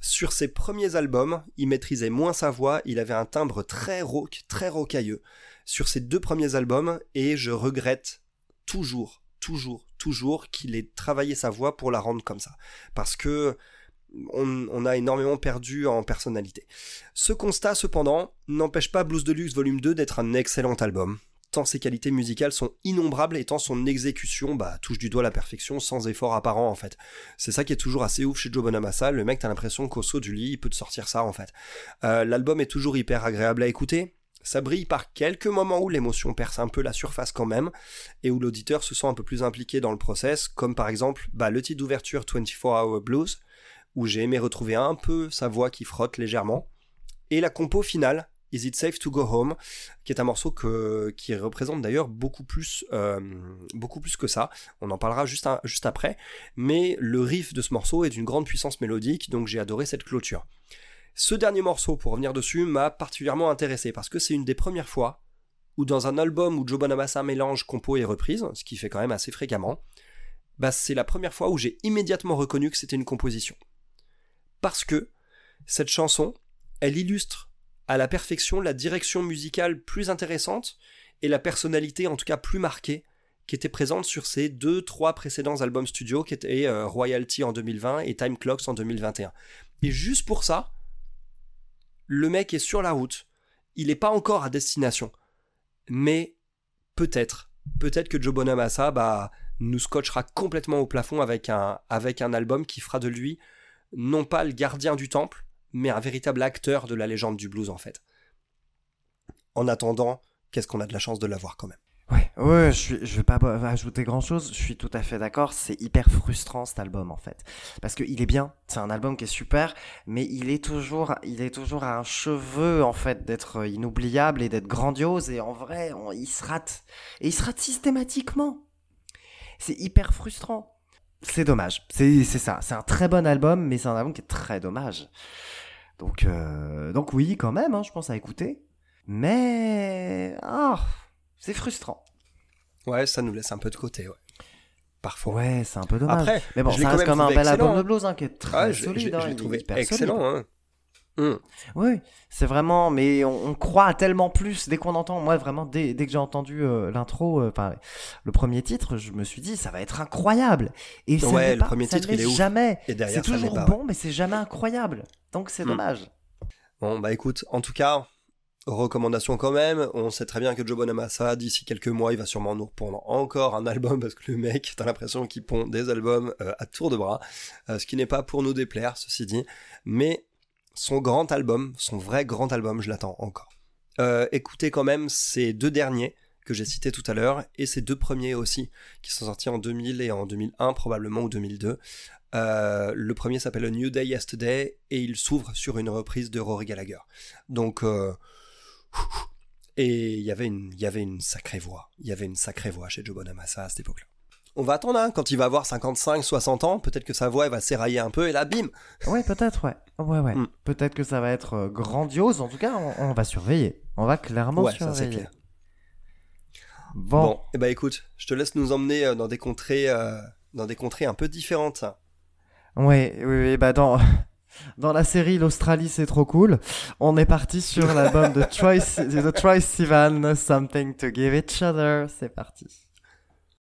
Sur ses premiers albums, il maîtrisait moins sa voix, il avait un timbre très rauque, très rocailleux. Sur ses deux premiers albums, et je regrette toujours, toujours, toujours qu'il ait travaillé sa voix pour la rendre comme ça. Parce que on, on a énormément perdu en personnalité. Ce constat, cependant, n'empêche pas Blues Deluxe Volume 2 d'être un excellent album. Tant ses qualités musicales sont innombrables et tant son exécution bah, touche du doigt la perfection sans effort apparent en fait. C'est ça qui est toujours assez ouf chez Joe Bonamassa, le mec t'as l'impression qu'au saut du lit il peut te sortir ça en fait. Euh, L'album est toujours hyper agréable à écouter, ça brille par quelques moments où l'émotion perce un peu la surface quand même, et où l'auditeur se sent un peu plus impliqué dans le process, comme par exemple bah, le titre d'ouverture 24 Hour Blues, où j'ai aimé retrouver un peu sa voix qui frotte légèrement, et la compo finale, Is It Safe to Go Home, qui est un morceau que, qui représente d'ailleurs beaucoup plus, euh, beaucoup plus que ça. On en parlera juste, juste après. Mais le riff de ce morceau est d'une grande puissance mélodique, donc j'ai adoré cette clôture. Ce dernier morceau, pour revenir dessus, m'a particulièrement intéressé parce que c'est une des premières fois où dans un album où Joe Bonamassa mélange compo et reprise, ce qui fait quand même assez fréquemment, bah c'est la première fois où j'ai immédiatement reconnu que c'était une composition. Parce que cette chanson, elle illustre à la perfection la direction musicale plus intéressante et la personnalité en tout cas plus marquée qui était présente sur ces deux, trois précédents albums studio qui étaient euh, Royalty en 2020 et Time Clocks en 2021. Et juste pour ça, le mec est sur la route. Il n'est pas encore à destination. Mais peut-être, peut-être que Joe Bonamassa bah, nous scotchera complètement au plafond avec un, avec un album qui fera de lui non pas le gardien du temple, mais un véritable acteur de la légende du blues en fait. En attendant, qu'est-ce qu'on a de la chance de l'avoir quand même? Ouais, ouais, je, suis, vais pas ajouter grand chose, je suis tout à fait d'accord, c'est hyper frustrant cet album en fait. Parce qu'il est bien, c'est un album qui est super, mais il est toujours, il est toujours à un cheveu en fait d'être inoubliable et d'être grandiose, et en vrai, il se rate. Et il se rate systématiquement. C'est hyper frustrant. c'est dommage. C'est ça. C'est un très bon album, mais c'est un album qui est très dommage. Donc, euh, donc oui, quand même, hein, je pense à écouter. Mais ah, c'est frustrant. Ouais, ça nous laisse un peu de côté, ouais. Parfois. Ouais, c'est un peu dommage. Après, mais bon, ça quand reste même comme un bel album de hein. blues hein, qui est très Ouais, je, je- solide. je hein, l'ai est trouvé excellent. Hein. Hum. Oui, c'est vraiment, mais on, on croit tellement plus dès qu'on entend. Moi, vraiment, dès, dès que j'ai entendu euh, l'intro, euh, enfin le premier titre, je me suis dit, ça va être incroyable. Et ça Ouais, le pas, premier ça titre, il est jamais. C'est toujours pas, bon, mais c'est jamais incroyable. Donc c'est Hmm. dommage. Bon, bah écoute, en tout cas, recommandation quand même. On sait très bien que Joe Bonamassa, d'ici quelques mois, il va sûrement nous pondre encore un album parce que le mec, t'as l'impression qu'il pond des albums euh, à tour de bras. Ce qui n'est pas pour nous déplaire, ceci dit. Mais son grand album, son vrai grand album, je l'attends encore. Euh, écoutez quand même ces deux derniers que j'ai cités tout à l'heure et ces deux premiers aussi qui sont sortis en 2000 et en 2001 probablement ou 2002. Euh, le premier s'appelle A New Day Yesterday et il s'ouvre sur une reprise de Rory Gallagher. Donc, euh, et il y avait une, sacrée voix. Il y avait une sacrée voix chez Joe Bonamassa à cette époque-là. On va attendre, hein, quand il va avoir 55, 60 ans, peut-être que sa voix elle va s'érailler un peu et là, bim Ouais, peut-être, ouais. Ouais, ouais. Hmm. Peut-être que ça va être euh, grandiose. En tout cas, on, on va surveiller. On va clairement Ouais, ça surveiller. clair. Bon. Bon, et bah écoute, je te laisse nous emmener euh, dans des contrées, euh, dans des contrées un peu différentes. Ouais, oui, oui, bah dans, dans la série L'Australie c'est trop cool, on est parti sur l'album de Troy, de Troy Sivan, Something to Give Each Other. C'est parti.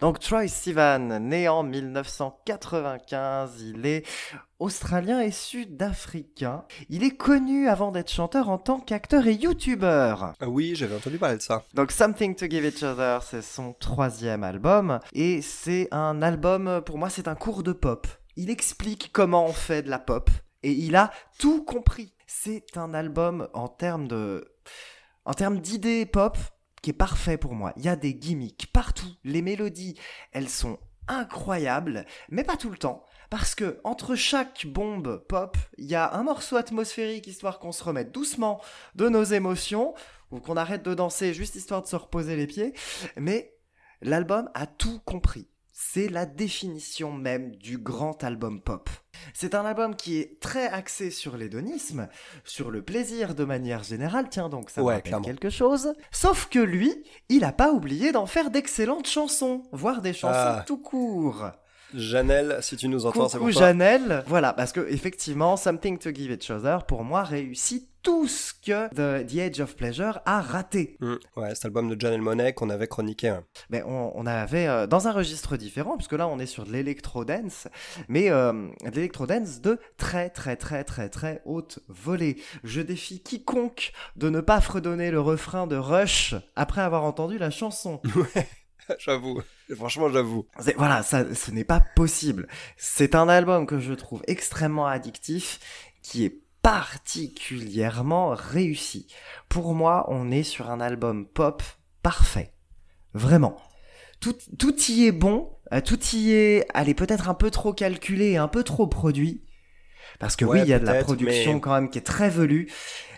Donc Troy Sivan, né en 1995, il est australien et sud-africain. Il est connu avant d'être chanteur en tant qu'acteur et youtubeur. Ah oui, j'avais entendu parler de ça. Donc Something to Give Each Other, c'est son troisième album. Et c'est un album, pour moi, c'est un cours de pop. Il explique comment on fait de la pop. Et il a tout compris. C'est un album en termes de... En termes d'idées pop, qui est parfait pour moi. Il y a des gimmicks partout. Les mélodies, elles sont incroyables, mais pas tout le temps. Parce que entre chaque bombe pop, il y a un morceau atmosphérique histoire qu'on se remette doucement de nos émotions, ou qu'on arrête de danser juste histoire de se reposer les pieds. Mais l'album a tout compris. C'est la définition même du grand album pop. C'est un album qui est très axé sur l'hédonisme, sur le plaisir de manière générale, tiens donc ça Ouais, rappelle quelque chose. Sauf que lui, il a pas oublié d'en faire d'excellentes chansons, voire des chansons Ah. tout court. Janelle, si tu nous entends, c'est pour toi. Janelle. Voilà, parce que effectivement, Something to Give Each Other, pour moi, réussit tout ce que The, The Age of Pleasure a raté. Mm. Ouais, cet album de Janelle Monet qu'on avait chroniqué. hein. Mais on, on avait euh, dans un registre différent, puisque là on est sur de l'électro-dance, mais euh, de l'électro-dance de très très très très très haute volée. Je défie quiconque de ne pas fredonner le refrain de Rush après avoir entendu la chanson. j'avoue. Franchement, j'avoue. Voilà, ça, ce n'est pas possible. C'est un album que je trouve extrêmement addictif, qui est particulièrement réussi. Pour moi, on est sur un album pop parfait. Vraiment. Tout, tout y est bon, euh, tout y est, allez, peut-être un peu trop calculé un peu trop produit. Parce que Ouais, oui, il y a de la production mais- quand même qui est très velue,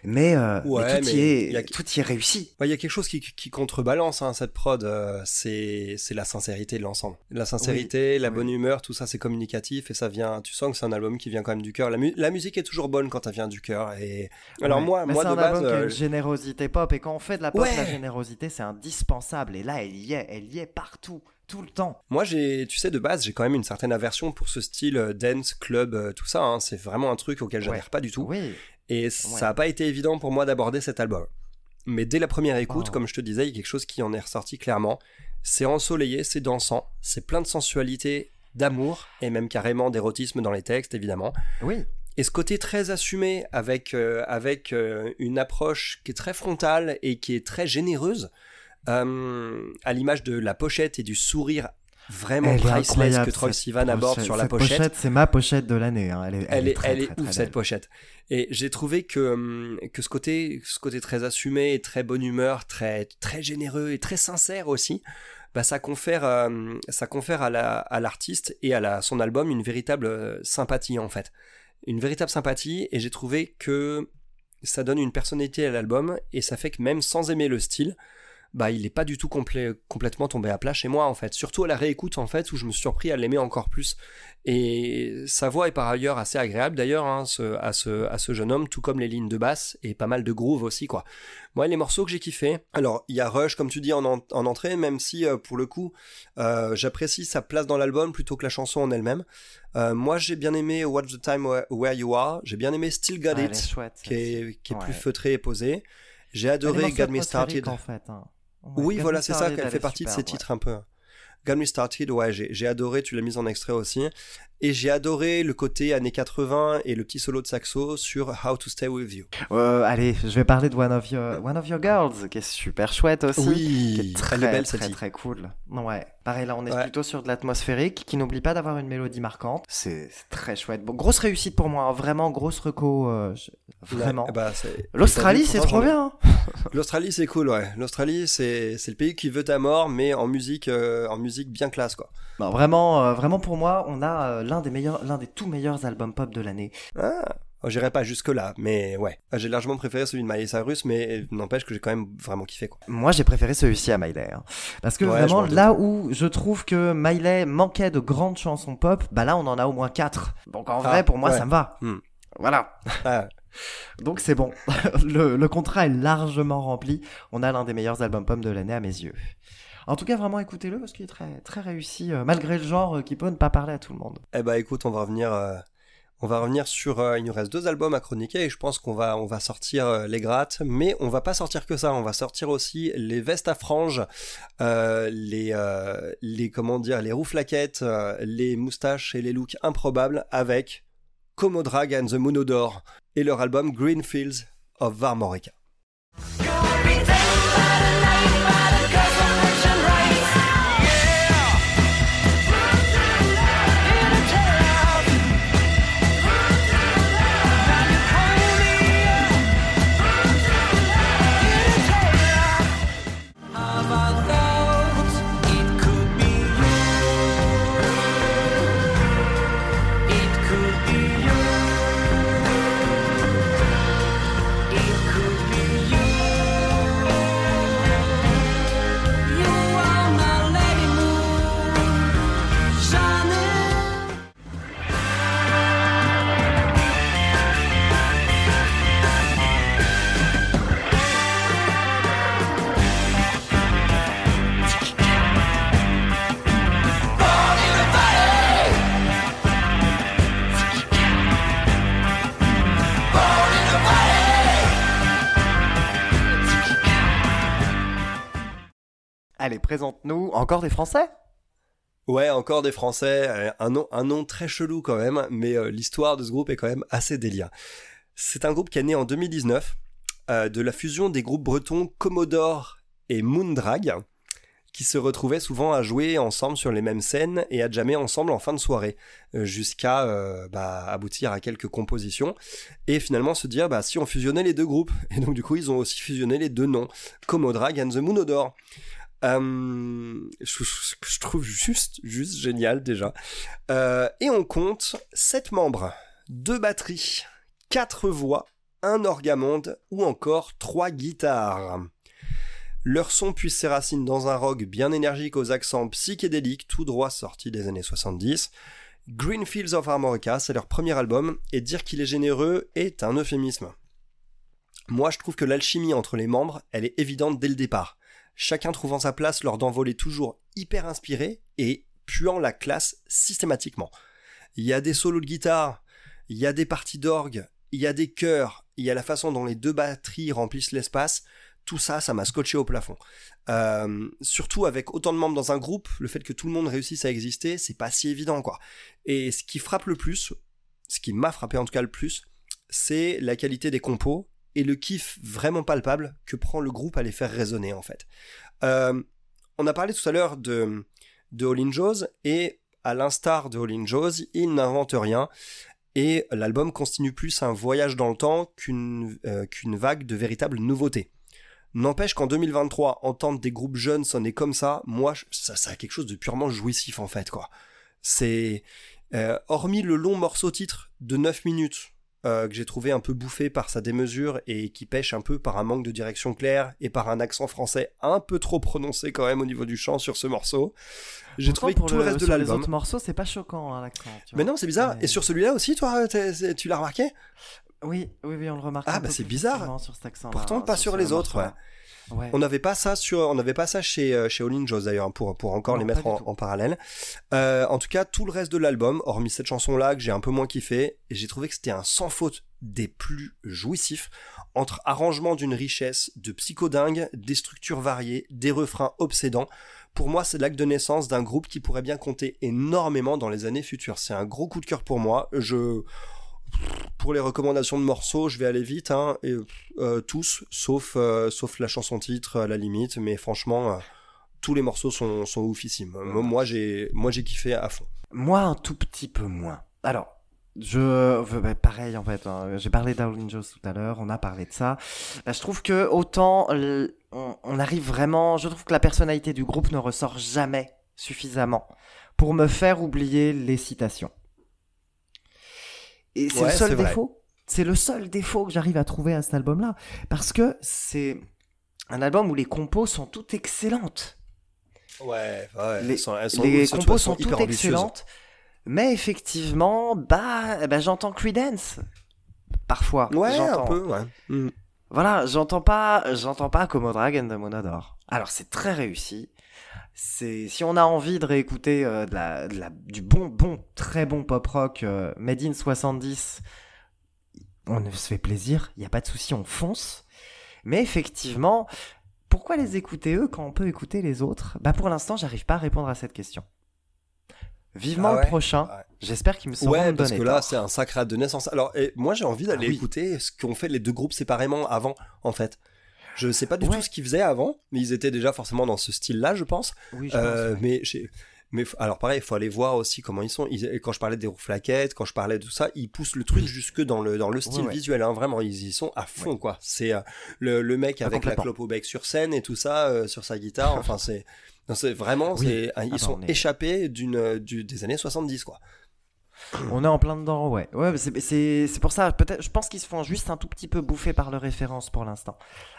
mais, euh, mais tout, mais y est, il y a- tout y est réussi. Ouais, Il y a quelque chose qui, qui contrebalance hein, cette prod, euh, c'est la sincérité de l'ensemble. La sincérité, la oui. bonne humeur, tout ça c'est communicatif et ça vient, tu sens que c'est un album qui vient quand même du cœur. La, mu- la musique est toujours bonne quand elle vient du cœur. Et alors moi, moi de un base, album euh, une générosité pop et quand on fait de la pop, la générosité c'est indispensable et là elle y est, elle y est partout, tout le temps. Moi, j'ai, tu sais, de base, j'ai quand même une certaine aversion pour ce style euh, dance, club, euh, tout ça. hein. C'est vraiment un truc auquel j'adhère Ouais. pas du tout. Oui. Et ça n'a pas été évident pour moi d'aborder cet album. Mais dès la première écoute, Oh. comme je te disais, il y a quelque chose qui en est ressorti clairement. C'est ensoleillé, c'est dansant, c'est plein de sensualité, d'amour, et même carrément d'érotisme dans les textes, évidemment. Oui. Et ce côté très assumé, avec, euh, avec euh, une approche qui est très frontale et qui est très généreuse, euh, à l'image de la pochette et du sourire vraiment Elle priceless que Troy Sivan aborde sur la Cette pochette. c'est ma pochette de l'année. hein. Elle est, Elle est, très, elle est très, ouf cette pochette. Et j'ai trouvé que, hum, que ce, côté, ce côté très assumé et très bonne humeur, très, très généreux et très sincère aussi, bah, ça confère, euh, ça confère à la- à l'artiste et à la, son album une véritable euh, sympathie en fait. Une véritable sympathie et j'ai trouvé que ça donne une personnalité à l'album et ça fait que même sans aimer le style, bah il est pas du tout complet, complètement tombé à plat chez moi en fait. Surtout à la réécoute en fait où je me suis surpris à l'aimer encore plus. Et sa voix est par ailleurs assez agréable d'ailleurs hein, ce- à, ce, à ce jeune homme, tout comme les lignes de basse et pas mal de groove aussi quoi. Moi les morceaux que j'ai kiffé, alors il y a Rush comme tu dis en, en- en entrée, même si euh, pour le coup euh, j'apprécie sa place dans l'album plutôt que la chanson en elle-même. Euh, moi j'ai bien aimé What's the Time Where, You Are, j'ai bien aimé Still Got Ah, It chouette. qui est, qui est Ouais. plus feutré et posé. J'ai adoré Got Me Started. en fait. hein. Oui, voilà, c'est ça qu'elle elle fait partie de ouais. titres un peu. Got Me Started, ouais, j'ai j'ai adoré, tu l'as mise en extrait aussi. Et j'ai adoré le côté années 80 et le petit solo de saxo sur How to Stay With You. Euh, allez, je vais parler de One of Your, One of Your Girls, qui est super chouette aussi. qui est très, elle est belle très, celle-ci. très cool. Ouais, pareil, là, on est Ouais. plutôt sur de l'atmosphérique, qui n'oublie pas d'avoir une mélodie marquante. C'est très chouette. Bon, grosse réussite pour moi, hein, vraiment grosse reco. euh, je- Vraiment. Ouais, bah, c'est- L'Australie, c'est trop bien. hein. L'Australie, c'est cool, ouais. L'Australie, c'est le pays qui veut ta mort, mais en musique, euh, en musique bien classe, quoi. Non, vraiment, vraiment pour moi, on a l'un des meilleurs, l'un des tout meilleurs albums pop de l'année. Ah, oh, j'irai pas jusque là, mais ouais. Ah, J'ai largement préféré celui de Miley Cyrus, mais n'empêche que j'ai quand même vraiment kiffé, quoi. Moi, j'ai préféré celui-ci à Miley. hein. Parce que Ouais, vraiment, là où je trouve que Miley manquait de grandes chansons pop, bah là, on en a au moins quatre. Donc en Ah, vrai, pour moi, ouais. ça me va. Hmm. Voilà. Ah, Donc c'est bon. le, le contrat est largement rempli. On a l'un des meilleurs albums pop de l'année à mes yeux. En tout cas, vraiment écoutez-le parce qu'il est très, très réussi, euh, malgré le genre euh, qui peut ne pas parler à tout le monde. Eh bah écoute, on va revenir, euh, on va revenir sur. il nous reste deux albums à chroniquer et je pense qu'on va, on va sortir les grattes, mais on va pas sortir que ça. On va sortir aussi les vestes à franges, les, les comment dire, les rouflaquettes, euh, les moustaches et les looks improbables avec Como Drag and the Monodore et leur album Greenfields of Varmorica. Allez, présente-nous encore des Français Ouais, encore des Français, euh, un nom, un nom très chelou quand même, mais euh, l'histoire de ce groupe est quand même assez délire. C'est un groupe qui est né en 2019 euh, de la fusion des groupes bretons Commodore et Moondrag, qui se retrouvaient souvent à jouer ensemble sur les mêmes scènes et à jammer ensemble en fin de soirée, jusqu'à bah, aboutir à quelques compositions, et finalement se dire bah, si on fusionnait les deux groupes. Et donc du coup ils ont aussi fusionné les deux noms, Commodore and the Moonodore. Euh, je, trouve juste, juste génial déjà. Euh, et on compte 7 membres, 2 batteries, 4 voix, un orgamonde ou encore 3 guitares. Leur son puise ses racines dans un rock bien énergique aux accents psychédéliques tout droit sorti des années 70. Greenfields of Armorica, c'est leur premier album, et dire qu'il est généreux est un euphémisme. Moi, je trouve que l'alchimie entre les membres, elle est évidente dès le départ. Chacun trouvant sa place lors d'envolées toujours hyper inspirées et puant la classe systématiquement. Il y a des solos de guitare, il y a des parties d'orgue, il y a des chœurs, il y a la façon dont les deux batteries remplissent l'espace. Tout ça, ça m'a scotché au plafond. Euh, surtout avec autant de membres dans un groupe, le fait que tout le monde réussisse à exister, c'est pas si évident quoi. Et ce qui frappe le plus, ce qui m'a frappé en tout cas le plus, c'est la qualité des compos et le kiff vraiment palpable que prend le groupe à les faire résonner en fait. Euh, on a parlé tout à l'heure de, de All In Jaws et à l'instar de All In Jaws, il n'invente rien et l'album continue plus un voyage dans le temps qu'une euh, vague de véritables nouveautés. N'empêche qu'en 2023, entendre des groupes jeunes sonner comme ça, moi, ça, ça a quelque chose de purement jouissif en fait, quoi. C'est, euh, hormis le long morceau titre de 9 minutes, euh, que j'ai trouvé un peu bouffé par sa démesure et qui pêche un peu par un manque de direction claire et par un accent français un peu trop prononcé quand même au niveau du chant sur ce morceau. J'ai trouvé que pour tout le, reste de sur les l'album. autres morceaux, c'est pas choquant hein, l'accent. Mais non, c'est bizarre. Mais- Et sur celui-là aussi, toi, tu l'as remarqué? Oui, oui, oui, on le remarque. Ah, bah, c'est bizarre. facilement Sur cet accent Pourtant, pas sur les autres, Ouais. On n'avait pas ça sur, on n'avait pas ça chez euh, chez All In Jaws d'ailleurs pour pour encore Non, les mettre en, en parallèle. Euh, en tout cas, tout le reste de l'album, hormis cette chanson là que j'ai un peu moins kiffé, j'ai trouvé que c'était un sans faute des plus jouissifs entre arrangements d'une richesse, de psychodingue, des structures variées, des refrains obsédants. Pour moi, c'est l'acte de naissance d'un groupe qui pourrait bien compter énormément dans les années futures. C'est un gros coup de cœur pour moi. Je pour les recommandations de morceaux, je vais aller vite, hein, et, euh, tous, sauf, euh, sauf la chanson titre à la limite, mais franchement, euh, tous les morceaux sont, sont oufissimes. Moi, moi, j'ai, moi, j'ai kiffé à fond. Moi, un tout petit peu moins. Alors, je veux bah, pareil en fait. hein, J'ai parlé d'Howlin' Joe tout à l'heure. On a parlé de ça. Bah, je trouve que autant l- on, on arrive vraiment. Je trouve que la personnalité du groupe ne ressort jamais suffisamment pour me faire oublier les citations. Et c'est Ouais, le seul défaut. C'est le seul défaut que j'arrive à trouver à cet album-là, parce que c'est un album où les compos sont toutes excellentes. Ouais, ouais. Les, elles sont- elles sont- les compos sont hyper toutes excellentes, mais effectivement, bah, eh ben, j'entends Creedence parfois. Ouais, un peu, ouais. Mm. Voilà, j'entends pas, j'entends pas Como Dragon de Monador. Alors c'est très réussi. C'est si on a envie de réécouter euh, de la, de la- du bon, bon, très bon pop rock euh, made in 70, on se fait plaisir. Il y a pas de souci, on fonce. Mais effectivement, pourquoi les écouter eux quand on peut écouter les autres? Bah pour l'instant, j'arrive pas à répondre à cette question. Vivement Ah le prochain. Ouais. J'espère qu'ils me sauront Ouais, parce que là, c'est un sacré de naissance. Alors, et moi, j'ai envie d'aller Ah oui. écouter ce qu'ont fait les deux groupes séparément avant, en fait. Je sais pas du Ouais. tout ce qu'ils faisaient avant, mais ils étaient déjà forcément dans ce style-là, je pense. Oui, je Euh, pense, ouais. mais alors pareil, il faut aller voir aussi comment ils sont. Ils- quand je parlais des rouflaquettes, quand je parlais de tout ça, ils poussent le truc jusque dans le dans le style Ouais, ouais. visuel. Hein, vraiment, ils y sont à fond quoi. C'est euh, le, le mec Ah, avec la clope au bec sur scène et tout ça euh, sur sa guitare. Enfin, c'est vraiment, Oui. c'est ils Ah bah, sont échappés d'une euh, du, des années 70 quoi. On est en plein dedans, ouais. Ouais, c'est- pour ça. Peut-être, je pense qu'ils se font juste un tout petit peu bouffer par leurs références pour l'instant.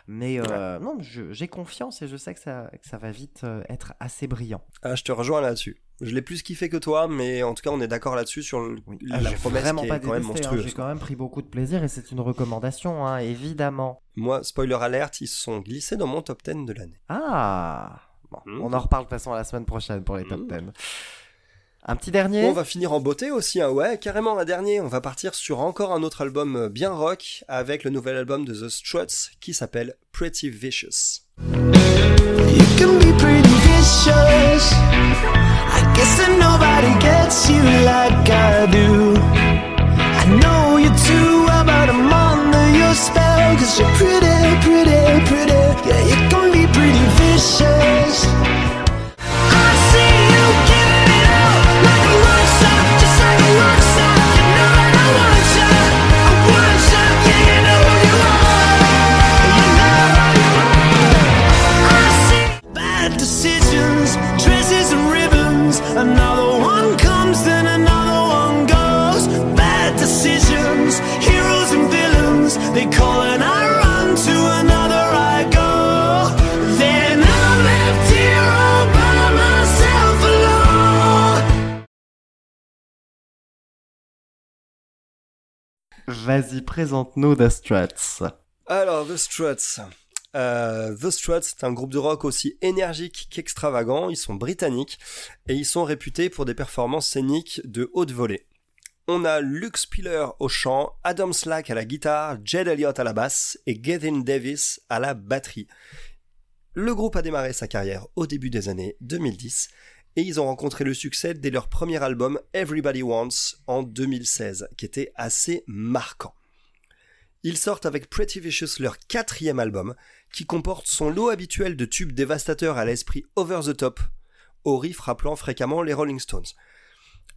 Mais euh, non, j'ai confiance et je sais que ça, que ça va vite euh, être assez brillant. Ah, je te rejoins là-dessus. Je l'ai plus kiffé que toi, mais en tout cas, on est d'accord là-dessus sur le- Oui. la Ah, promesse vraiment qui pas est quand même détesté, hein. monstrueuse. J'ai quand même pris beaucoup de plaisir et c'est une recommandation, hein, évidemment. Moi, spoiler alerte, ils se sont glissés dans mon top 10 de l'année. Ah Bon, Mm. on en reparle de toute façon la semaine prochaine pour les top Mm. 10. Un petit dernier? On va finir en beauté aussi, hein. ouais, carrément un dernier. On va partir sur encore un autre album euh, bien rock avec le nouvel album de The Struts qui s'appelle Pretty Vicious. You can be pretty vicious. I guess that nobody gets you like I do. I know you too well, but I'm under your spell. Cause you're pretty, pretty, pretty. Yeah, you can be pretty vicious. Vas-y, présente-nous The Struts. Alors, The Struts. Euh, The Struts, c'est un groupe de rock aussi énergique qu'extravagant. Ils sont britanniques et ils sont réputés pour des performances scéniques de haute volée. On a Luke Spiller au chant, Adam Slack à la guitare, Jed Elliott à la basse et Gavin Davis à la batterie. Le groupe a démarré sa carrière au début des années 2010 et ils ont rencontré le succès dès leur premier album Everybody Wants en 2016, qui était assez marquant. Ils sortent avec Pretty Vicious leur quatrième album, qui comporte son lot habituel de tubes dévastateurs à l'esprit over the top, au riff rappelant fréquemment les Rolling Stones.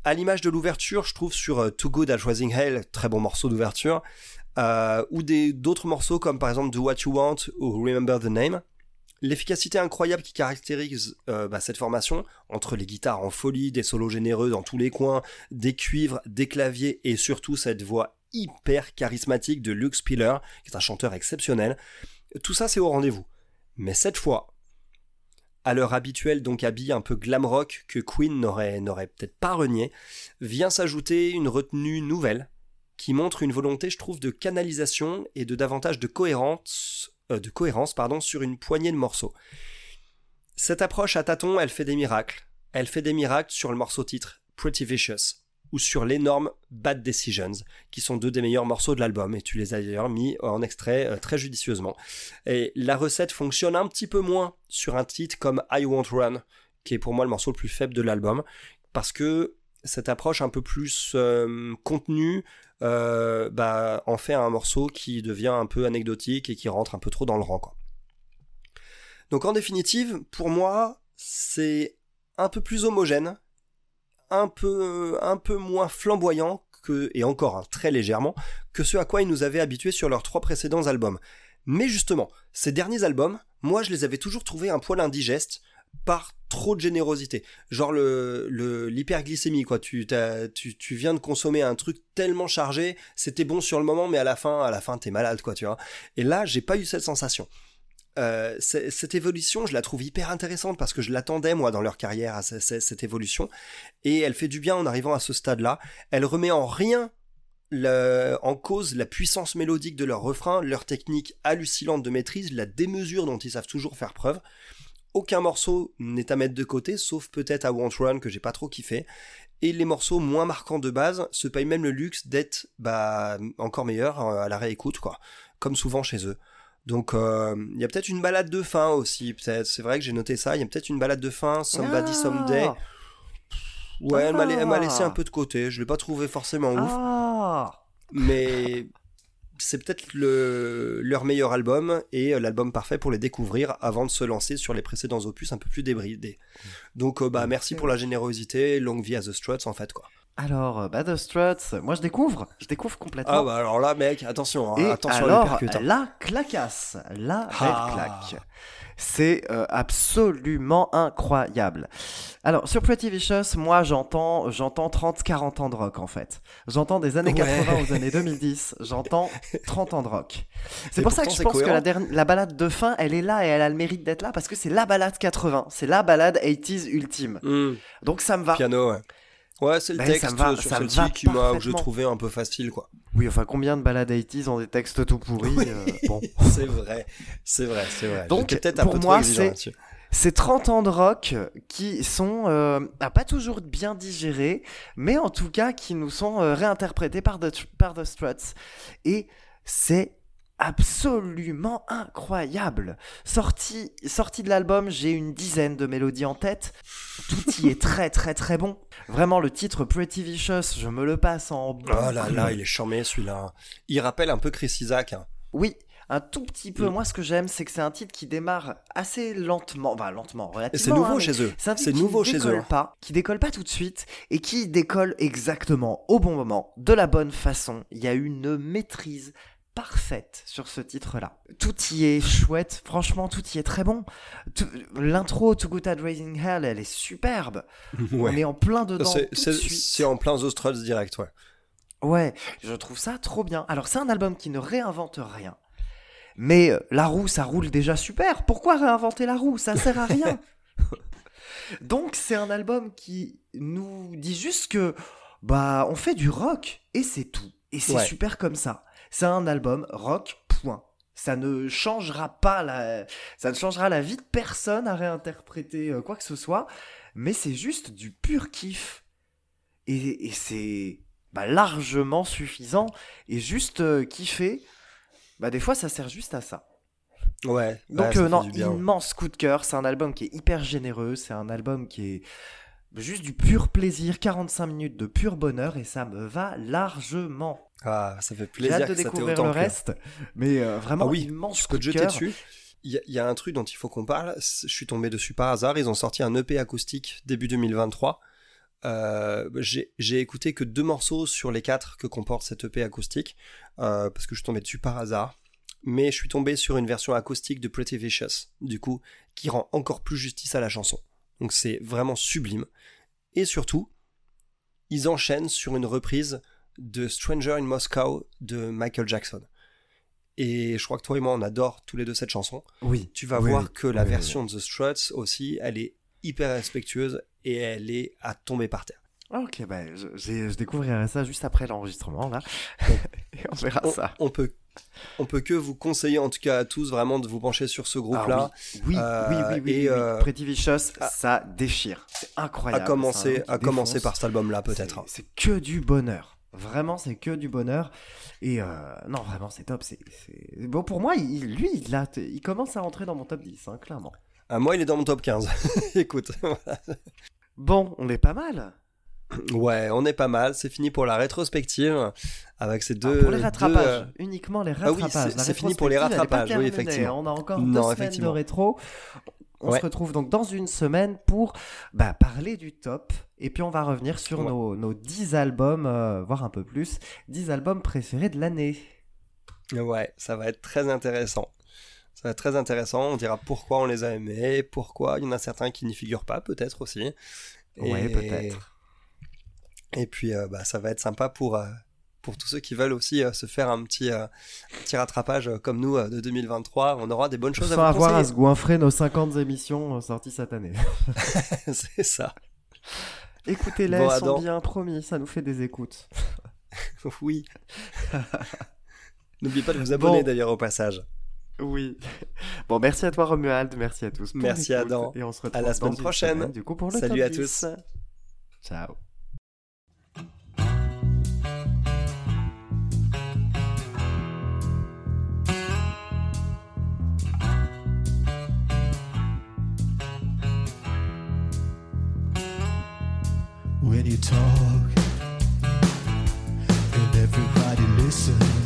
À l'image de l'ouverture, je trouve sur euh, Too Good at Rising Hell, très bon morceau d'ouverture, euh, ou d'autres morceaux comme par exemple Do What You Want ou Remember the Name. L'efficacité incroyable qui caractérise euh, bah, cette formation, entre les guitares en folie, des solos généreux dans tous les coins, des cuivres, des claviers et surtout cette voix hyper charismatique de Luke Spiller, qui est un chanteur exceptionnel, tout ça c'est au rendez-vous. Mais cette fois, à l'heure habituelle donc habit un peu glam rock que Queen n'aurait, n'aurait peut-être pas renié, vient s'ajouter une retenue nouvelle qui montre une volonté, je trouve, de canalisation et de davantage de cohérence, euh, de cohérence pardon, sur une poignée de morceaux. Cette approche à tâtons, elle fait des miracles. Elle fait des miracles sur le morceau titre Pretty Vicious ou sur l'énorme Bad Decisions, qui sont deux des meilleurs morceaux de l'album, et tu les as d'ailleurs mis en extrait euh, très judicieusement. Et la recette fonctionne un petit peu moins sur un titre comme I Won't Run, qui est pour moi le morceau le plus faible de l'album, parce que cette approche un peu plus euh, contenue euh, bah, en fait un morceau qui devient un peu anecdotique et qui rentre un peu trop dans le rang. Donc en définitive, pour moi, c'est un peu plus homogène, un peu, un peu moins flamboyant que, et encore hein, très légèrement, que ce à quoi ils nous avaient habitués sur leurs trois précédents albums. Mais justement, ces derniers albums, moi je les avais toujours trouvés un poil indigestes par trop de générosité. Genre le l'hyperglycémie quoi. Tu, tu tu viens de consommer un truc tellement chargé, c'était bon sur le moment, mais à la fin à la fin t'es malade quoi, tu vois. Et là j'ai pas eu cette sensation. Euh, cette évolution, je la trouve hyper intéressante parce que je l'attendais moi dans leur carrière à ce- ce- cette évolution et elle fait du bien en arrivant à ce stade-là. Elle remet en rien en cause la puissance mélodique de leur refrain, leur technique hallucinante de maîtrise, la démesure dont ils savent toujours faire preuve. Aucun morceau n'est à mettre de côté, sauf peut-être à Won't Run que j'ai pas trop kiffé. Et les morceaux moins marquants de base se payent même le luxe d'être bah, encore meilleurs euh, à la réécoute, quoi. Comme souvent chez eux. Donc euh, il y a peut-être une balade de fin aussi, peut-être. C'est vrai que j'ai noté ça. Il y a peut-être une balade de fin, Somebody Ah. Someday. Ouais, elle m'a la- elle m'a laissé Ah. un peu de côté. Je l'ai pas trouvé forcément ouf, Ah mais c'est peut-être le, leur meilleur album et euh, l'album parfait pour les découvrir avant de se lancer sur les précédents opus un peu plus débridés. Donc euh, bah merci pour la générosité, longue vie à The Struts en fait quoi. Alors, euh, bah, The Struts, moi je découvre, je découvre complètement. Ah bah alors là mec, attention, hein, Et attention à alors, l'uppercut, hein. la clacasse, la belle Ah. claque. C'est euh, absolument incroyable. Alors, sur Pretty Vicious, moi j'entends j'entends 30-40 ans de rock en fait. J'entends des années Ouais. 80 aux années 2010, j'entends 30 ans de rock. C'est pour ça que je pense que la, dernière- la balade de fin, elle est là et elle a le mérite d'être là parce que c'est la balade 80, c'est la balade 80s ultime. Hmm, Donc ça me va. piano ouais. Ouais, c'est le Ben, texte ça va- sur ça va qui m'a que je trouvais un peu facile quoi. Oui, enfin combien de balades 80s ont des textes tout pourris euh, Bon. C'est vrai, c'est vrai, c'est vrai. Donc, J'étais peut-être un pour peu moi, c'est-. C'est 30 ans de rock qui sont euh, ah, pas toujours bien digérés, mais en tout cas qui nous sont euh, réinterprétés par The, par The Struts. Et c'est absolument incroyable. Sorti, sorti de l'album, j'ai une dizaine de mélodies en tête. Tout y est très très très bon. Vraiment, le titre Pretty Vicious, je me le passe en Oh là là, il est charmé celui-là. Il rappelle un peu Chris Isaac. hein. Oui, un tout petit peu. Mm. Moi, ce que j'aime, c'est que c'est un titre qui démarre assez lentement. Enfin, lentement, relativement. c'est nouveau hein, chez eux. C'est un titre C'est qui nouveau chez eux. décolle hein. pas, qui décolle pas tout de suite et qui décolle exactement au bon moment, de la bonne façon. Il y a une maîtrise parfaite sur ce titre-là. Tout y est chouette, franchement, tout y est très bon. L'intro To Good at Raising Hell, elle est superbe. On est en plein dedans C'est- en plein The Struts direct, ouais. Ouais, je trouve ça trop bien. Alors c'est un album qui ne réinvente rien. Mais euh, la roue, ça roule déjà super. Pourquoi réinventer la roue? Ça sert à rien. Donc c'est un album qui nous dit juste que bah on fait du rock et c'est tout. Et c'est Ouais. super comme ça. C'est un album rock point. Ça ne changera pas la, ça ne changera la vie de personne à réinterpréter euh, quoi que ce soit, mais c'est juste du pur kiff. Et, et c'est bah, largement suffisant. Et juste euh, kiffer, bah, des fois ça sert juste à ça. Ouais. Donc ouais, ça euh, non, immense coup de cœur. C'est un album qui est hyper généreux. C'est un album qui est juste du pur plaisir. 45 minutes de pur bonheur et ça me va largement. Ah, ça fait J'ai plaisir hâte de que ça découvrir autant le reste. Mais euh, vraiment Ah oui, immense je peux de te jeter cœur. dessus. Il y, a- il y a un truc dont il faut qu'on parle. Je suis tombé dessus par hasard. Ils ont sorti un EP acoustique début 2023. Euh, j'ai j'ai écouté que deux morceaux sur les quatre que comporte cet EP acoustique euh, parce que je suis tombé dessus par hasard. Mais je suis tombé sur une version acoustique de Pretty Vicious, du coup, qui rend encore plus justice à la chanson. Donc c'est vraiment sublime. Et surtout, ils enchaînent sur une reprise de Stranger in Moscow de Michael Jackson. Et je crois que toi et moi, on adore tous les deux cette chanson. Oui. Tu vas Oui, voir oui. que la Oui, version de The Struts aussi, elle est hyper respectueuse et elle est à tomber par terre. Ok, bah, je, je découvrirai ça juste après l'enregistrement là. et on verra On, ça. on peut, on peut que vous conseiller, en tout cas à tous, vraiment de vous pencher sur ce groupe-là. Ah oui, oui, Euh, oui, oui, oui, et, euh, Pretty Vicious, à- ça déchire. C'est à incroyable. commencer, C'est un album à commencer par cet album-là, peut-être. C'est que du bonheur. Vraiment, c'est que du bonheur. Et euh, non, vraiment, c'est top. C'est c'est- bon pour moi. Il, lui, il, a, il commence à rentrer dans mon top 10, hein, clairement. Ah, moi, il est dans mon top 15. Écoute, Bon, on est pas mal. ouais, on est pas mal. C'est fini pour la rétrospective avec ces deux. Ah, pour les deux, rattrapages, euh, uniquement les Ah oui, rattrapages. c'est- fini pour les rattrapages, oui, effectivement. On a encore Non, deux semaines de rétro. On Ouais. se retrouve donc dans une semaine pour bah, parler du top. Et puis on va revenir sur Ouais. nos, nos 10 albums, euh, voire un peu plus, 10 albums préférés de l'année. Ouais, ça va être très intéressant. Ça va être très intéressant. On dira pourquoi on les a aimés, pourquoi? Il y en a certains qui n'y figurent pas, peut-être aussi. Ouais, peut-être. Et puis, euh, bah, ça va être sympa pour, euh, pour tous ceux qui veulent aussi euh, se faire un petit, euh, un petit rattrapage euh, comme nous de 2023. On aura des bonnes choses Sans à vous avoir à se goinfrer nos 50 émissions sorties cette année. C'est ça. Écoutez-les, Bon, elles sont bien promis, ça nous fait des écoutes. Oui. N'oubliez pas de vous abonner Bon. d'ailleurs au passage. Oui. Bon, merci à toi Romuald, merci à tous. pour Merci, Adam. Et on se retrouve À la semaine prochaine. semaine, du coup, pour le Salut à 10. tous. Ciao. When you talk and everybody listens.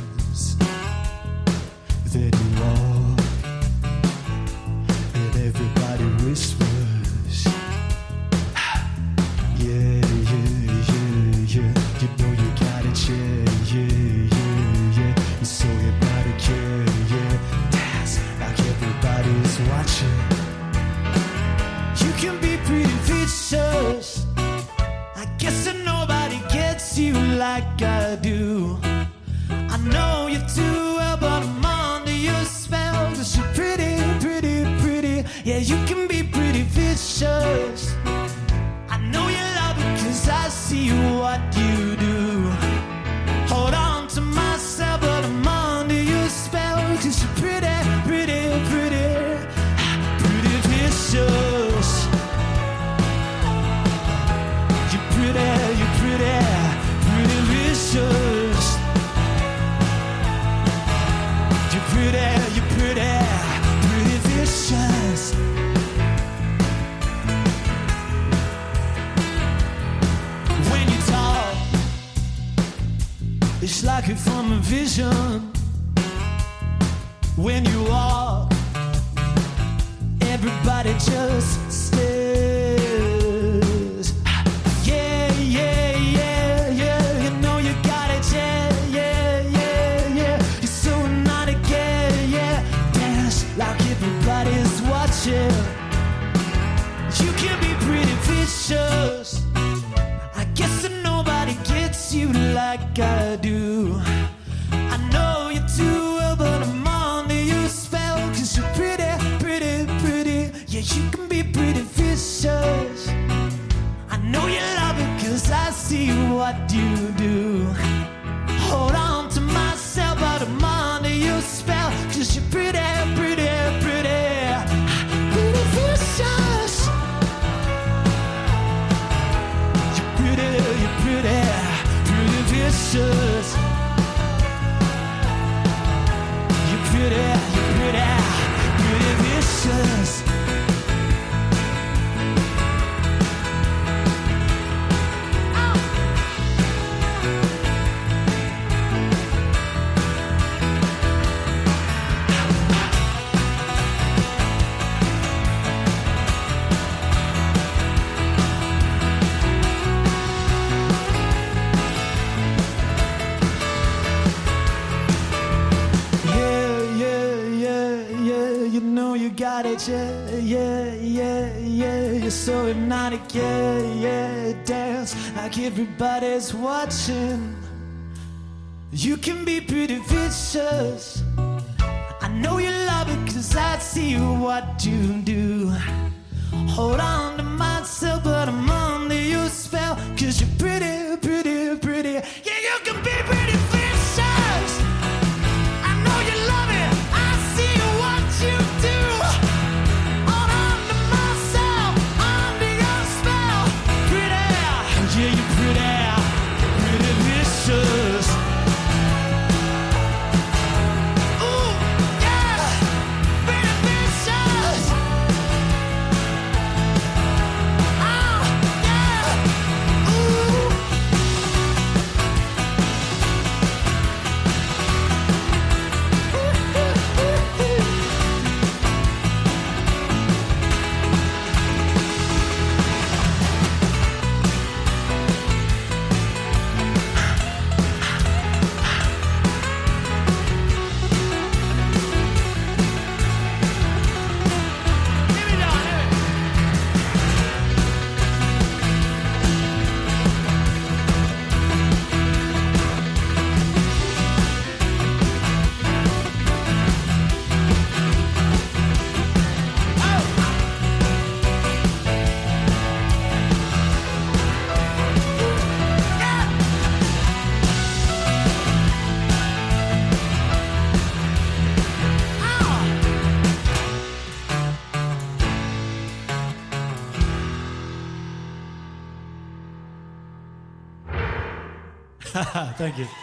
Like everybody's watching. You can be pretty vicious. I know you love it cause I see what you do. Hold on to myself, but I'm under your spell. Cause you're pretty, Thank you.